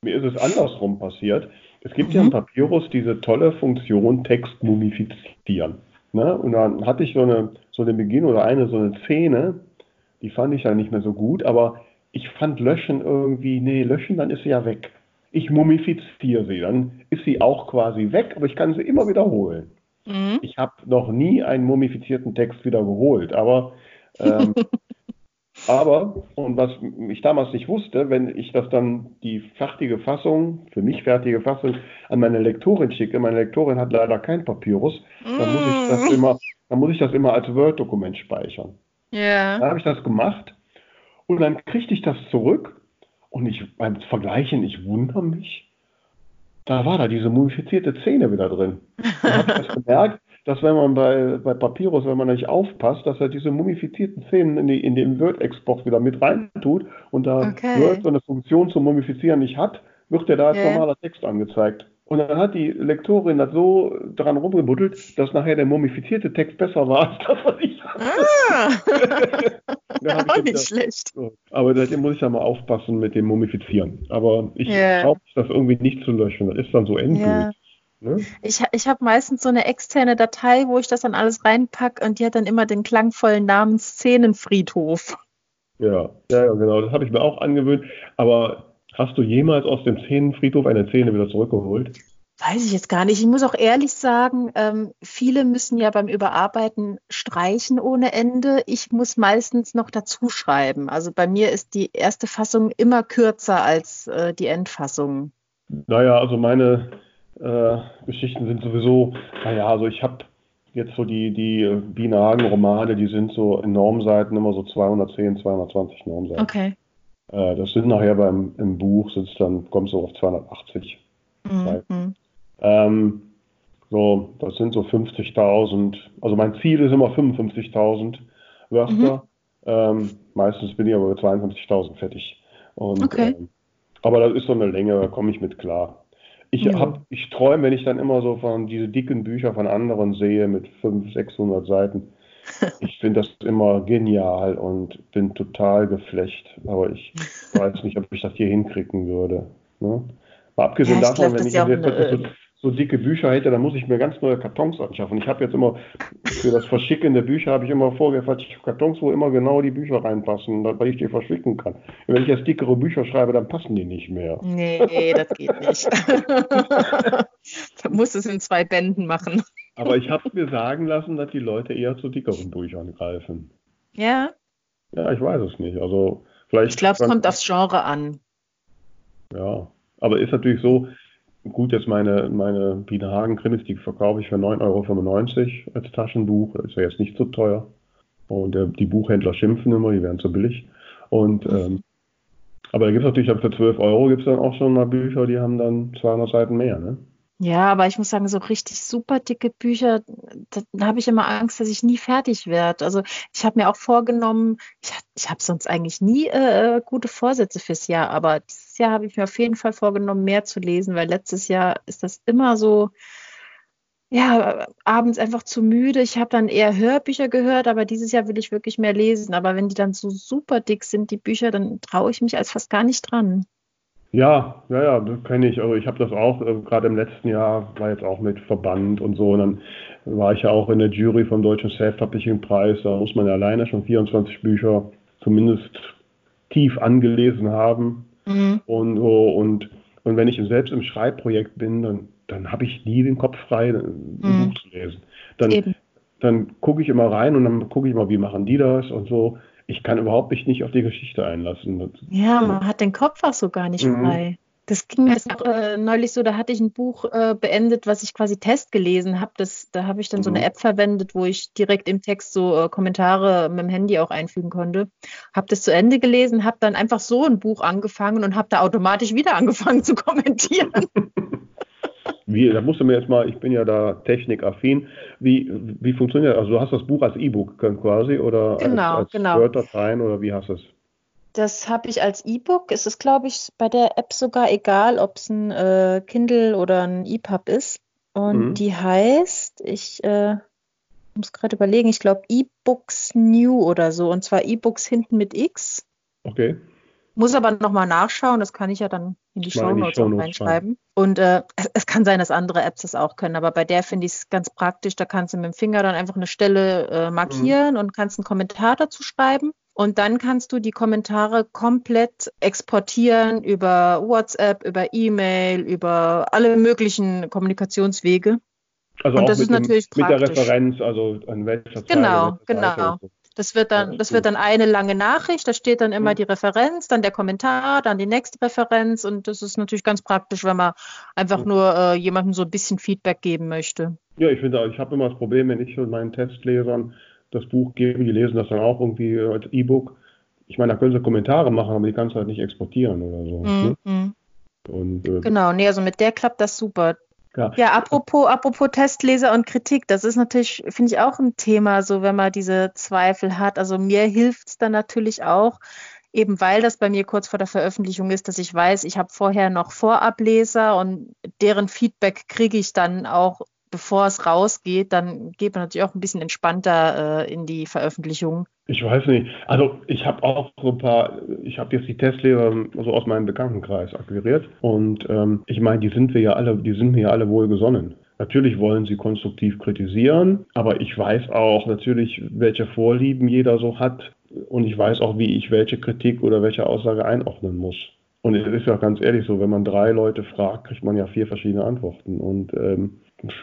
Mir ist es andersrum passiert. Es gibt mhm. ja im Papyrus diese tolle Funktion Text mumifizieren. Ne? Und dann hatte ich so eine, so eine Beginn oder eine so eine Szene, die fand ich ja nicht mehr so gut, aber ich fand Löschen irgendwie, nee, Löschen, dann ist sie ja weg. Ich mumifiziere sie, dann ist sie auch quasi weg, aber ich kann sie immer wiederholen. Mhm. Ich habe noch nie einen mumifizierten Text wiederholt, aber ähm, (laughs) Aber, und was ich damals nicht wusste, wenn ich das dann die fertige Fassung, für mich fertige Fassung, an meine Lektorin schicke, meine Lektorin hat leider kein Papyrus, dann muss ich das mm. immer, dann muss ich das immer als Word-Dokument speichern. Ja. Yeah. Dann habe ich das gemacht und dann kriegte ich das zurück und ich beim Vergleichen, ich wundere mich, da war da diese mumifizierte Szene wieder drin. Dann habe ich das gemerkt, dass wenn man bei, bei Papyrus, wenn man nicht aufpasst, dass er diese mumifizierten Szenen in, die, in den Word-Export wieder mit reintut und da okay. Word so eine Funktion zum Mumifizieren nicht hat, wird er da als yeah. normaler Text angezeigt. Und dann hat die Lektorin das so dran rumgebuddelt, dass nachher der mumifizierte Text besser war als das, was ich hatte. (laughs) Ah. Auch nicht schlecht. So. Aber seitdem muss ich ja mal aufpassen mit dem Mumifizieren. Aber ich yeah. traue mich das irgendwie nicht zu löschen. Das ist dann so endgültig. Yeah. Ne? Ich, ich habe meistens so eine externe Datei, wo ich das dann alles reinpacke und die hat dann immer den klangvollen Namen Szenenfriedhof. Ja, ja, genau, das habe ich mir auch angewöhnt. Aber hast du jemals aus dem Szenenfriedhof eine Szene wieder zurückgeholt? Weiß ich jetzt gar nicht. Ich muss auch ehrlich sagen, ähm, viele müssen ja beim Überarbeiten streichen ohne Ende. Ich muss meistens noch dazu schreiben. Also bei mir ist die erste Fassung immer kürzer als äh, die Endfassung. Naja, also meine äh, Geschichten sind sowieso, naja, also ich habe jetzt so die, die Biene Hagen-Romane, die sind so in Normseiten immer so 210, 220 Normseiten. Okay. Äh, das sind nachher beim im Buch, sitzt dann, kommst du auf 280. Mhm. Ähm, so, das sind so 50.000. Also mein Ziel ist immer 55.000 Wörter. Mhm. Ähm, meistens bin ich aber mit 52.000 fertig. Und, okay. ähm, aber das ist so eine Länge, da komme ich mit klar. Ich, ja. ich träume, wenn ich dann immer so von diese dicken Bücher von anderen sehe mit 500, 600 Seiten. (laughs) Ich finde das immer genial und bin total geflecht. Aber ich (laughs) weiß nicht, ob ich das hier hinkriegen würde. Ne? Mal abgesehen ja, davon, wenn ich jetzt eine, so, dicke Bücher hätte, dann muss ich mir ganz neue Kartons anschaffen. Ich habe jetzt immer für das Verschicken der Bücher habe ich immer vorgefertigte Kartons, wo immer genau die Bücher reinpassen, weil ich die verschicken kann. Und wenn ich jetzt dickere Bücher schreibe, dann passen die nicht mehr. Nee, das geht nicht. (laughs) da muss es in zwei Bänden machen. Aber ich habe mir sagen lassen, dass die Leute eher zu dickeren Büchern greifen. Ja. Ja, ich weiß es nicht. Also vielleicht. Ich glaube, es kommt aufs Genre an. Ja, aber ist natürlich so, gut, jetzt meine, meine Biene Hagen Krimis, die verkaufe ich für 9,95 Euro als Taschenbuch. Das ist ja jetzt nicht so teuer. Und äh, die Buchhändler schimpfen immer, die wären zu billig. Und ähm, aber da gibt es natürlich für 12 Euro gibt es dann auch schon mal Bücher, die haben dann 200 Seiten mehr, ne? Ja, aber ich muss sagen, so richtig super dicke Bücher, da habe ich immer Angst, dass ich nie fertig werde. Also ich habe mir auch vorgenommen, ich, ich habe sonst eigentlich nie äh, gute Vorsätze fürs Jahr, aber dieses Jahr habe ich mir auf jeden Fall vorgenommen, mehr zu lesen, weil letztes Jahr ist das immer so, ja, abends einfach zu müde. Ich habe dann eher Hörbücher gehört, aber dieses Jahr will ich wirklich mehr lesen. Aber wenn die dann so super dick sind, die Bücher, dann traue ich mich als fast gar nicht dran. Ja, ja, ja, das kenne ich. Also ich habe das auch, äh, gerade im letzten Jahr, war jetzt auch mit Verband und so. Und dann war ich ja auch in der Jury vom Deutschen Self-Publishing-Preis. Da muss man ja alleine schon 24 Bücher zumindest tief angelesen haben. Mhm. Und, und, und wenn ich selbst im Schreibprojekt bin, dann, dann habe ich nie den Kopf frei, ein mhm. Buch zu lesen. Dann, dann gucke ich immer rein und dann gucke ich mal, wie machen die das und so ich kann überhaupt mich nicht auf die Geschichte einlassen. Ja, man hat den Kopf auch so gar nicht mhm. frei. Das ging mir auch äh, neulich so, da hatte ich ein Buch äh, beendet, was ich quasi Test gelesen habe. Da habe ich dann so eine mhm. App verwendet, wo ich direkt im Text so äh, Kommentare mit dem Handy auch einfügen konnte. Habe das zu Ende gelesen, habe dann einfach so ein Buch angefangen und habe da automatisch wieder (laughs) angefangen zu kommentieren. (laughs) Wie, da musst du mir jetzt mal, ich bin ja da technikaffin, wie, wie funktioniert das? Also du hast das Buch als E-Book quasi oder genau, als, als genau. Word-Dateien oder wie hast du es? Das habe ich als E-Book. Es ist, glaube ich, bei der App sogar egal, ob es ein äh, Kindle oder ein EPUB ist. Und mhm. die heißt, ich äh, muss gerade überlegen, ich glaube E-Books New oder so. Und zwar E-Books hinten mit X. Okay. Muss aber nochmal nachschauen, das kann ich ja dann in die Shownotes Show reinschreiben. Und äh, es, es, kann sein, dass andere Apps das auch können, aber bei der finde ich es ganz praktisch. Da kannst du mit dem Finger dann einfach eine Stelle äh, markieren mhm. und kannst einen Kommentar dazu schreiben. Und dann kannst du die Kommentare komplett exportieren über WhatsApp, über E-Mail, über alle möglichen Kommunikationswege. Also und das ist dem, natürlich mit der Referenz, also an welcher Genau, genau. Das wird dann, das wird dann eine lange Nachricht, da steht dann immer mhm. die Referenz, dann der Kommentar, dann die nächste Referenz und das ist natürlich ganz praktisch, wenn man einfach mhm. nur äh, jemandem so ein bisschen Feedback geben möchte. Ja, ich finde, ich habe immer das Problem, wenn ich meinen Testlesern das Buch gebe, die lesen das dann auch irgendwie als E-Book. Ich meine, da können sie Kommentare machen, aber die kannst du halt nicht exportieren oder so. Mhm. Ne? Und, äh, genau, nee, also mit der klappt das super. Ja. ja, apropos, apropos Testleser und Kritik, das ist natürlich, finde ich, auch ein Thema, so wenn man diese Zweifel hat. Also mir hilft es dann natürlich auch, eben weil das bei mir kurz vor der Veröffentlichung ist, dass ich weiß, ich habe vorher noch Vorableser und deren Feedback kriege ich dann auch bevor es rausgeht, dann geht man natürlich auch ein bisschen entspannter äh, in die Veröffentlichung. Ich weiß nicht. Also ich habe auch so ein paar, ich habe jetzt die Testleser so aus meinem Bekanntenkreis akquiriert und ähm, ich meine, die sind wir ja alle, die sind mir ja alle wohlgesonnen. Natürlich wollen sie konstruktiv kritisieren, aber ich weiß auch natürlich, welche Vorlieben jeder so hat und ich weiß auch, wie ich welche Kritik oder welche Aussage einordnen muss. Und es ist ja ganz ehrlich so, wenn man drei Leute fragt, kriegt man ja vier verschiedene Antworten. Und ähm,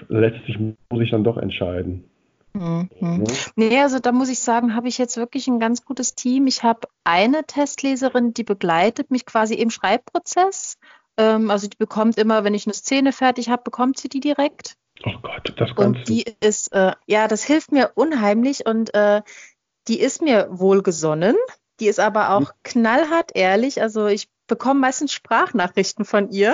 letztlich muss ich dann doch entscheiden. Mhm. Ja. Nee, also da muss ich sagen, habe ich jetzt wirklich ein ganz gutes Team. Ich habe eine Testleserin, die begleitet mich quasi im Schreibprozess. Ähm, also die bekommt immer, wenn ich eine Szene fertig habe, bekommt sie die direkt. Oh Gott, das Ganze. Und die ist, äh, ja, das hilft mir unheimlich und äh, die ist mir wohlgesonnen. Die ist aber auch mhm. knallhart ehrlich. Also ich bekomme meistens Sprachnachrichten von ihr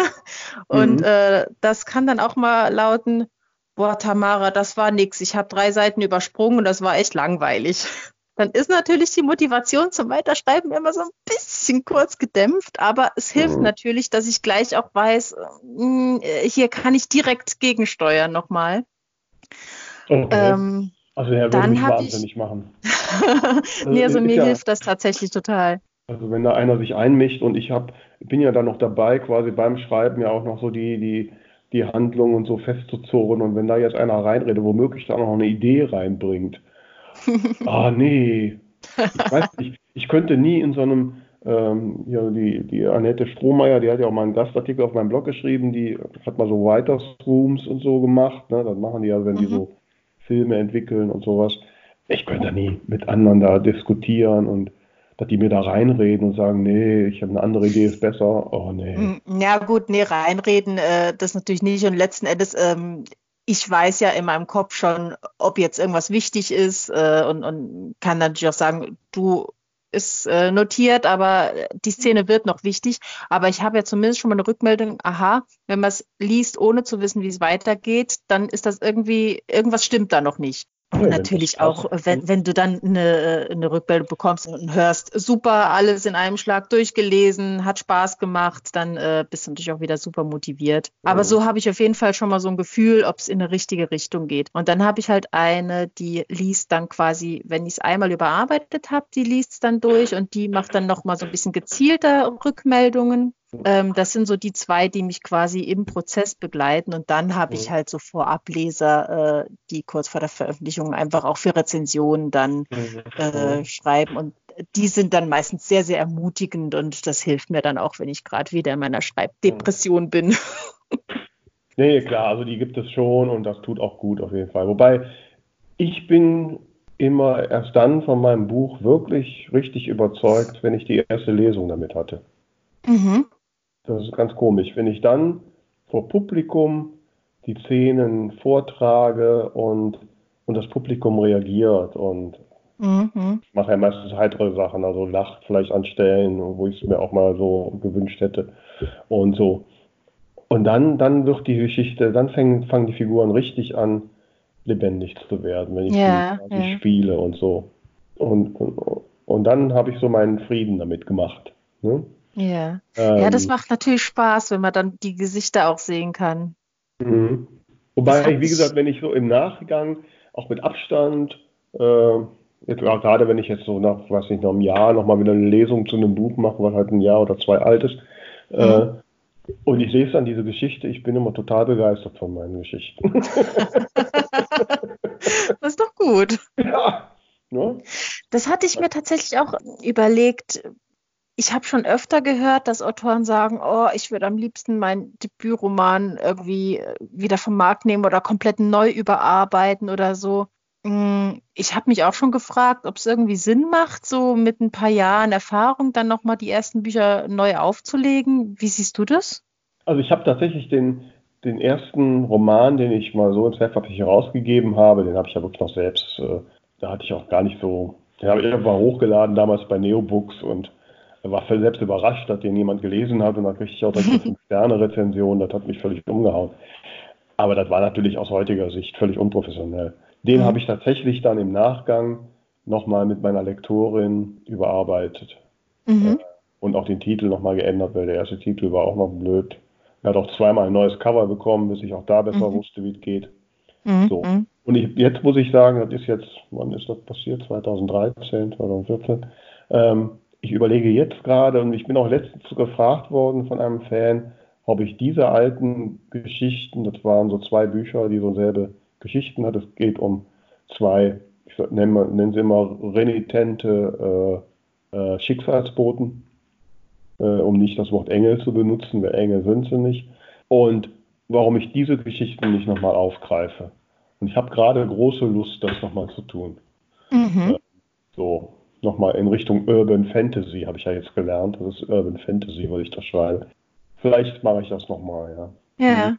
und mhm. äh, das kann dann auch mal lauten, boah, Tamara, das war nix. Ich habe drei Seiten übersprungen und das war echt langweilig. (laughs) Dann ist natürlich die Motivation zum Weiterschreiben immer so ein bisschen kurz gedämpft, aber es hilft mhm. natürlich, dass ich gleich auch weiß, mh, hm, hier kann ich direkt gegensteuern nochmal. Okay. Ähm, also er würde mich wahnsinnig ich... machen. (laughs) also, nee, also mir ja, hilft das tatsächlich total. Also wenn da einer sich einmischt und ich hab, bin ja dann noch dabei, quasi beim Schreiben ja auch noch so die, die, die Handlung und so festzuzurren und wenn da jetzt einer reinredet, womöglich da noch eine Idee reinbringt. (laughs) Ah, nee. Ich weiß nicht, ich könnte nie in so einem, ähm, ja, die, die Annette Strohmeier, die hat ja auch mal einen Gastartikel auf meinem Blog geschrieben, die hat mal so Writers Rooms und so gemacht, ne? das machen die ja, wenn mhm. die so Filme entwickeln und sowas. Ich könnte nie mit anderen da diskutieren und dass die mir da reinreden und sagen, nee, ich habe eine andere Idee, ist besser. Oh nee. Ja gut, nee, reinreden, äh, das natürlich nicht. Und letzten Endes, ähm, ich weiß ja in meinem Kopf schon, ob jetzt irgendwas wichtig ist äh, und, und kann natürlich auch sagen, du ist äh, notiert, aber die Szene wird noch wichtig. Aber ich habe ja zumindest schon mal eine Rückmeldung, aha, wenn man es liest, ohne zu wissen, wie es weitergeht, dann ist das irgendwie, irgendwas stimmt da noch nicht. Und natürlich auch, wenn, wenn du dann eine, eine Rückmeldung bekommst und hörst, super, alles in einem Schlag durchgelesen, hat Spaß gemacht, dann äh, bist du natürlich auch wieder super motiviert. Aber so habe ich auf jeden Fall schon mal so ein Gefühl, ob es in eine richtige Richtung geht. Und dann habe ich halt eine, die liest dann quasi, wenn ich es einmal überarbeitet habe, die liest es dann durch und die macht dann nochmal so ein bisschen gezielter Rückmeldungen. Ähm, das sind so die zwei, die mich quasi im Prozess begleiten. Und dann habe ich halt so Vorableser, äh, die kurz vor der Veröffentlichung einfach auch für Rezensionen dann äh, schreiben. Und die sind dann meistens sehr, sehr ermutigend und das hilft mir dann auch, wenn ich gerade wieder in meiner Schreibdepression bin. (laughs) nee, klar, also die gibt es schon und das tut auch gut auf jeden Fall. Wobei ich bin immer erst dann von meinem Buch wirklich richtig überzeugt, wenn ich die erste Lesung damit hatte. Mhm. Das ist ganz komisch. Wenn ich dann vor Publikum die Szenen vortrage und, und das Publikum reagiert und mhm. ich mache ja meistens heitere Sachen, also lacht vielleicht an Stellen, wo ich es mir auch mal so gewünscht hätte und so. Und dann, dann wird die Geschichte, dann fangen, fangen die Figuren richtig an, lebendig zu werden, wenn ich ja, die, ja. spiele und so. Und, und, und dann habe ich so meinen Frieden damit gemacht. Ne? Ja. Ähm, ja, das ähm. macht natürlich Spaß, wenn man dann die Gesichter auch sehen kann. Mhm. Wobei, wie gesagt, wenn ich so im Nachgang, auch mit Abstand, äh, jetzt, gerade wenn ich jetzt so nach, weiß nicht, nach einem Jahr nochmal wieder eine Lesung zu einem Buch mache, was halt ein Jahr oder zwei alt ist, äh, mhm. und ich lese dann diese Geschichte, ich bin immer total begeistert von meinen Geschichten. (laughs) das ist doch gut. Ja. Ne? Das hatte ich mir tatsächlich auch überlegt, ich habe schon öfter gehört, dass Autoren sagen, oh, ich würde am liebsten meinen Debütroman irgendwie äh, wieder vom Markt nehmen oder komplett neu überarbeiten oder so. Mm, ich habe mich auch schon gefragt, ob es irgendwie Sinn macht, so mit ein paar Jahren Erfahrung dann nochmal die ersten Bücher neu aufzulegen. Wie siehst du das? Also ich habe tatsächlich den, den ersten Roman, den ich mal so ins Heftpapier herausgegeben habe, den habe ich ja wirklich noch selbst, äh, da hatte ich auch gar nicht so, den habe ich einfach hochgeladen damals bei Neobooks und war selbst überrascht, dass den jemand gelesen hat und dann kriegte ich auch direkt eine (laughs) Sterne-Rezension, das hat mich völlig umgehauen. Aber das war natürlich aus heutiger Sicht völlig unprofessionell. Den mhm. habe ich tatsächlich dann im Nachgang nochmal mit meiner Lektorin überarbeitet. Mhm. Äh, und auch den Titel nochmal geändert, weil der erste Titel war auch noch blöd. Er hat auch zweimal ein neues Cover bekommen, bis ich auch da besser mhm. wusste, wie es geht. Mhm. So. Mhm. Und ich, jetzt muss ich sagen, das ist jetzt, wann ist das passiert? 2013, 2014. Ähm, ich überlege jetzt gerade, und ich bin auch letztens gefragt worden von einem Fan, ob ich diese alten Geschichten, das waren so zwei Bücher, die so selbe Geschichten hat, es geht um zwei, ich nenne, nenne sie immer renitente äh, äh, Schicksalsboten, äh, um nicht das Wort Engel zu benutzen, weil Engel sind sie nicht. Und warum ich diese Geschichten nicht nochmal aufgreife. Und ich habe gerade große Lust, das nochmal zu tun. Mhm. Äh, so, nochmal in Richtung Urban Fantasy, habe ich ja jetzt gelernt. Das ist Urban Fantasy, weil ich das schreibe. Vielleicht mache ich das nochmal, ja. Ja.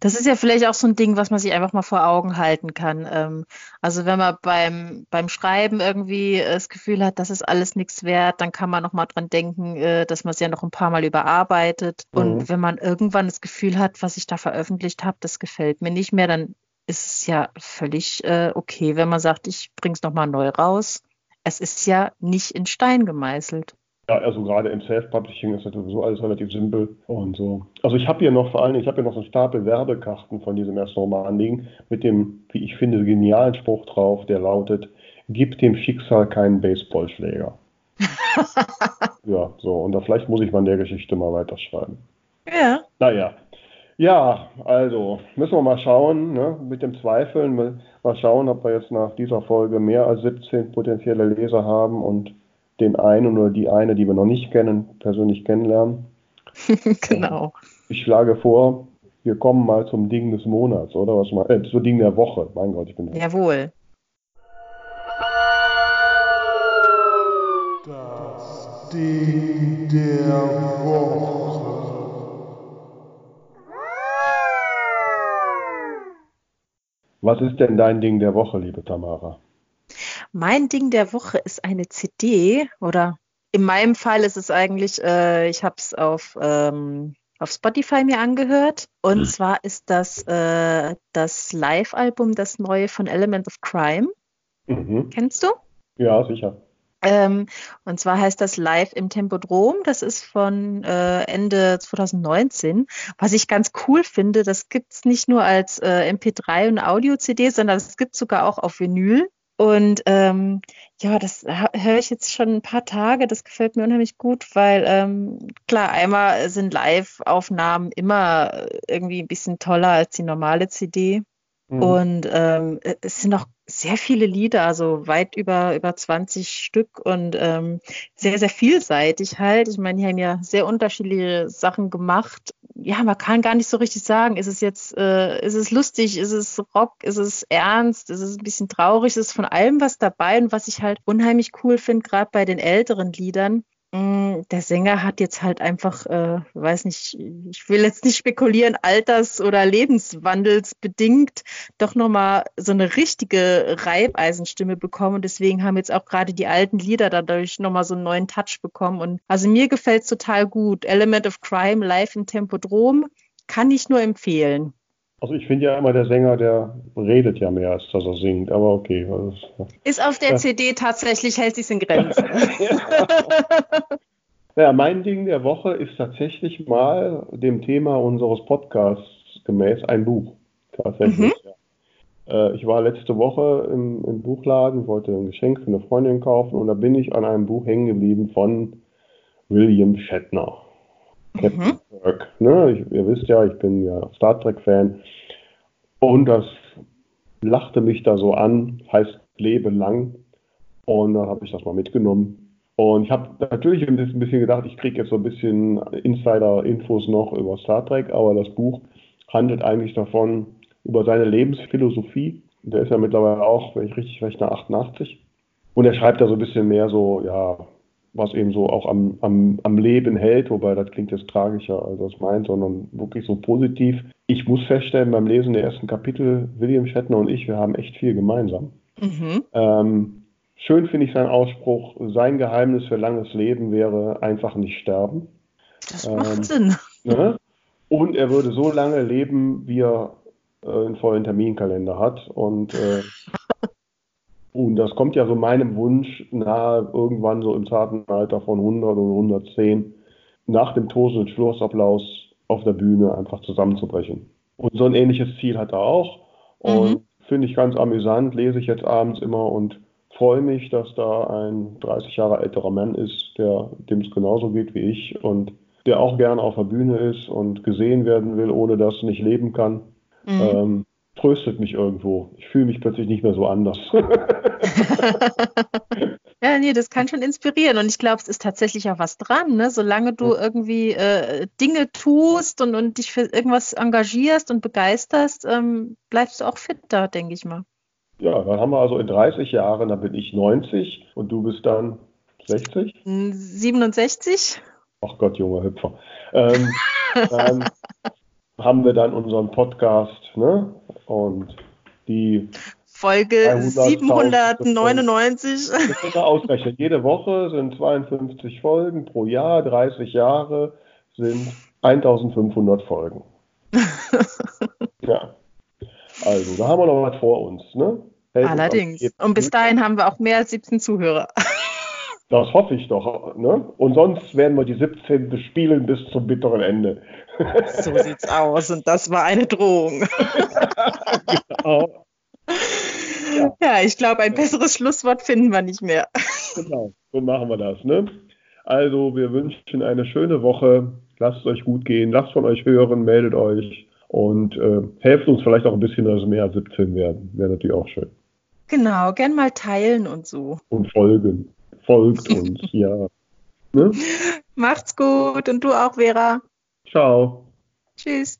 Das ist ja vielleicht auch so ein Ding, was man sich einfach mal vor Augen halten kann. Ähm, also wenn man beim, beim Schreiben irgendwie das Gefühl hat, das ist alles nichts wert, dann kann man noch mal dran denken, äh, dass man es ja noch ein paar Mal überarbeitet. Mhm. Und wenn man irgendwann das Gefühl hat, was ich da veröffentlicht habe, das gefällt mir nicht mehr, dann ist es ja völlig äh, okay, wenn man sagt, ich bringe es nochmal neu raus. Es ist ja nicht in Stein gemeißelt. Ja, also gerade im Self-Publishing ist das sowieso alles relativ simpel und so. Also ich habe hier noch vor allem, ich habe hier noch so einen Stapel Werbekarten von diesem ersten Roman liegen mit dem, wie ich finde, genialen Spruch drauf, der lautet, gib dem Schicksal keinen Baseballschläger. (laughs) ja, so, und da vielleicht muss ich mal in der Geschichte mal weiterschreiben. Ja. Naja. Ja, also müssen wir mal schauen, ne, mit dem Zweifeln, mal schauen, ob wir jetzt nach dieser Folge mehr als 17 potenzielle Leser haben und den einen oder die eine, die wir noch nicht kennen, persönlich kennenlernen. (laughs) genau. Ich schlage vor, wir kommen mal zum Ding des Monats, oder? Was mal, äh, zum Ding der Woche. Mein Gott, ich bin. Jawohl. Das Ding der Woche. Was ist denn dein Ding der Woche, liebe Tamara? Mein Ding der Woche ist eine CD oder in meinem Fall ist es eigentlich, äh, ich habe es auf, ähm, auf Spotify mir angehört und mhm. zwar ist das äh, das Live-Album, das neue von Element of Crime. Mhm. Kennst du? Ja, sicher. Ähm, und zwar heißt das Live im Tempodrom. Das ist von äh, Ende 2019. Was ich ganz cool finde, das gibt es nicht nur als äh, MP3 und Audio-CD, sondern es gibt sogar auch auf Vinyl. Und ähm, ja, das höre ich jetzt schon ein paar Tage. Das gefällt mir unheimlich gut, weil ähm, klar, einmal sind Live-Aufnahmen immer irgendwie ein bisschen toller als die normale CD. Mhm. Und ähm, es sind auch sehr viele Lieder, also weit über, über 20 Stück und ähm, sehr, sehr vielseitig halt. Ich meine, die haben ja sehr unterschiedliche Sachen gemacht. Ja, man kann gar nicht so richtig sagen, ist es jetzt, äh, ist es lustig, ist es Rock, ist es ernst, ist es ein bisschen traurig, ist es von allem was dabei und was ich halt unheimlich cool finde, gerade bei den älteren Liedern, der Sänger hat jetzt halt einfach, äh, weiß nicht, ich will jetzt nicht spekulieren, alters- oder lebenswandelsbedingt doch nochmal so eine richtige Reibeisenstimme bekommen. Und deswegen haben jetzt auch gerade die alten Lieder dadurch nochmal so einen neuen Touch bekommen. Und also mir gefällt es total gut. Element of Crime live im Tempodrom kann ich nur empfehlen. Also ich finde ja immer, der Sänger, der redet ja mehr, als dass er singt, aber okay. Ist auf der ja. CD tatsächlich, hält sich in Grenzen. (laughs) ja. ja, mein Ding der Woche ist tatsächlich mal dem Thema unseres Podcasts gemäß ein Buch. Tatsächlich, mhm. ja. Äh, ich war letzte Woche im, im, Buchladen, wollte ein Geschenk für eine Freundin kaufen und da bin ich an einem Buch hängen geblieben von William Shatner. Captain mhm. Kirk. Ne? Ich, ihr wisst ja, ich bin ja Star Trek-Fan. Und das lachte mich da so an, heißt Lebe lang. Und dann habe ich das mal mitgenommen. Und ich habe natürlich ein bisschen gedacht, ich kriege jetzt so ein bisschen Insider-Infos noch über Star Trek, aber das Buch handelt eigentlich davon, über seine Lebensphilosophie. Der ist ja mittlerweile auch, wenn ich richtig rechne, 88. Und er schreibt da so ein bisschen mehr so, ja, was eben so auch am, am, am Leben hält, wobei das klingt jetzt tragischer, als das meint, sondern wirklich so positiv. Ich muss feststellen, beim Lesen der ersten Kapitel, William Shatner und ich, wir haben echt viel gemeinsam. Mhm. Ähm, schön finde ich seinen Ausspruch, sein Geheimnis für langes Leben wäre einfach nicht sterben. Das macht ähm, Sinn. Ne? Und er würde so lange leben, wie er äh, einen vollen Terminkalender hat. Und äh, Und das kommt ja so meinem Wunsch nahe, irgendwann so im zarten Alter von 100 oder 110 nach dem tosenden Schlussapplaus auf der Bühne einfach zusammenzubrechen. Und so ein ähnliches Ziel hat er auch. Und mhm. finde ich ganz amüsant, lese ich jetzt abends immer und freue mich, dass da ein 30 Jahre älterer Mann ist, der dem es genauso geht wie ich und der auch gerne auf der Bühne ist und gesehen werden will, ohne dass nicht leben kann. Mhm. Ähm, tröstet mich irgendwo. Ich fühle mich plötzlich nicht mehr so anders. (laughs) ja, nee, das kann schon inspirieren. Und ich glaube, es ist tatsächlich auch was dran. Ne? Solange du irgendwie äh, Dinge tust und, und dich für irgendwas engagierst und begeisterst, ähm, bleibst du auch fit da, denke ich mal. Ja, dann haben wir also in 30 Jahren, da bin ich 90 und du bist dann 60? 67. Ach Gott, junger Hüpfer. Ähm, (laughs) ähm, haben wir dann unseren Podcast, ne? Und die Folge 799. Das ausrechnen. Jede Woche sind 52 Folgen pro Jahr, 30 Jahre sind 1500 Folgen. (laughs) ja. Also, da haben wir noch was vor uns, ne? Allerdings. Und bis dahin haben wir auch mehr als 17 Zuhörer. Das hoffe ich doch. Ne? Und sonst werden wir die 17 bespielen bis zum bitteren Ende. (laughs) So sieht's aus. Und das war eine Drohung. (laughs) genau. Ja, ja ich glaube, ein besseres Schlusswort finden wir nicht mehr. Genau, so machen wir das. Ne? Also, wir wünschen eine schöne Woche. Lasst es euch gut gehen. Lasst von euch hören. Meldet euch. Und äh, helft uns vielleicht auch ein bisschen, dass es mehr als 17 werden. Wäre natürlich auch schön. Genau, gern mal teilen und so. Und folgen folgt uns, (laughs) ja. Ne? Macht's gut und du auch, Vera. Ciao. Tschüss.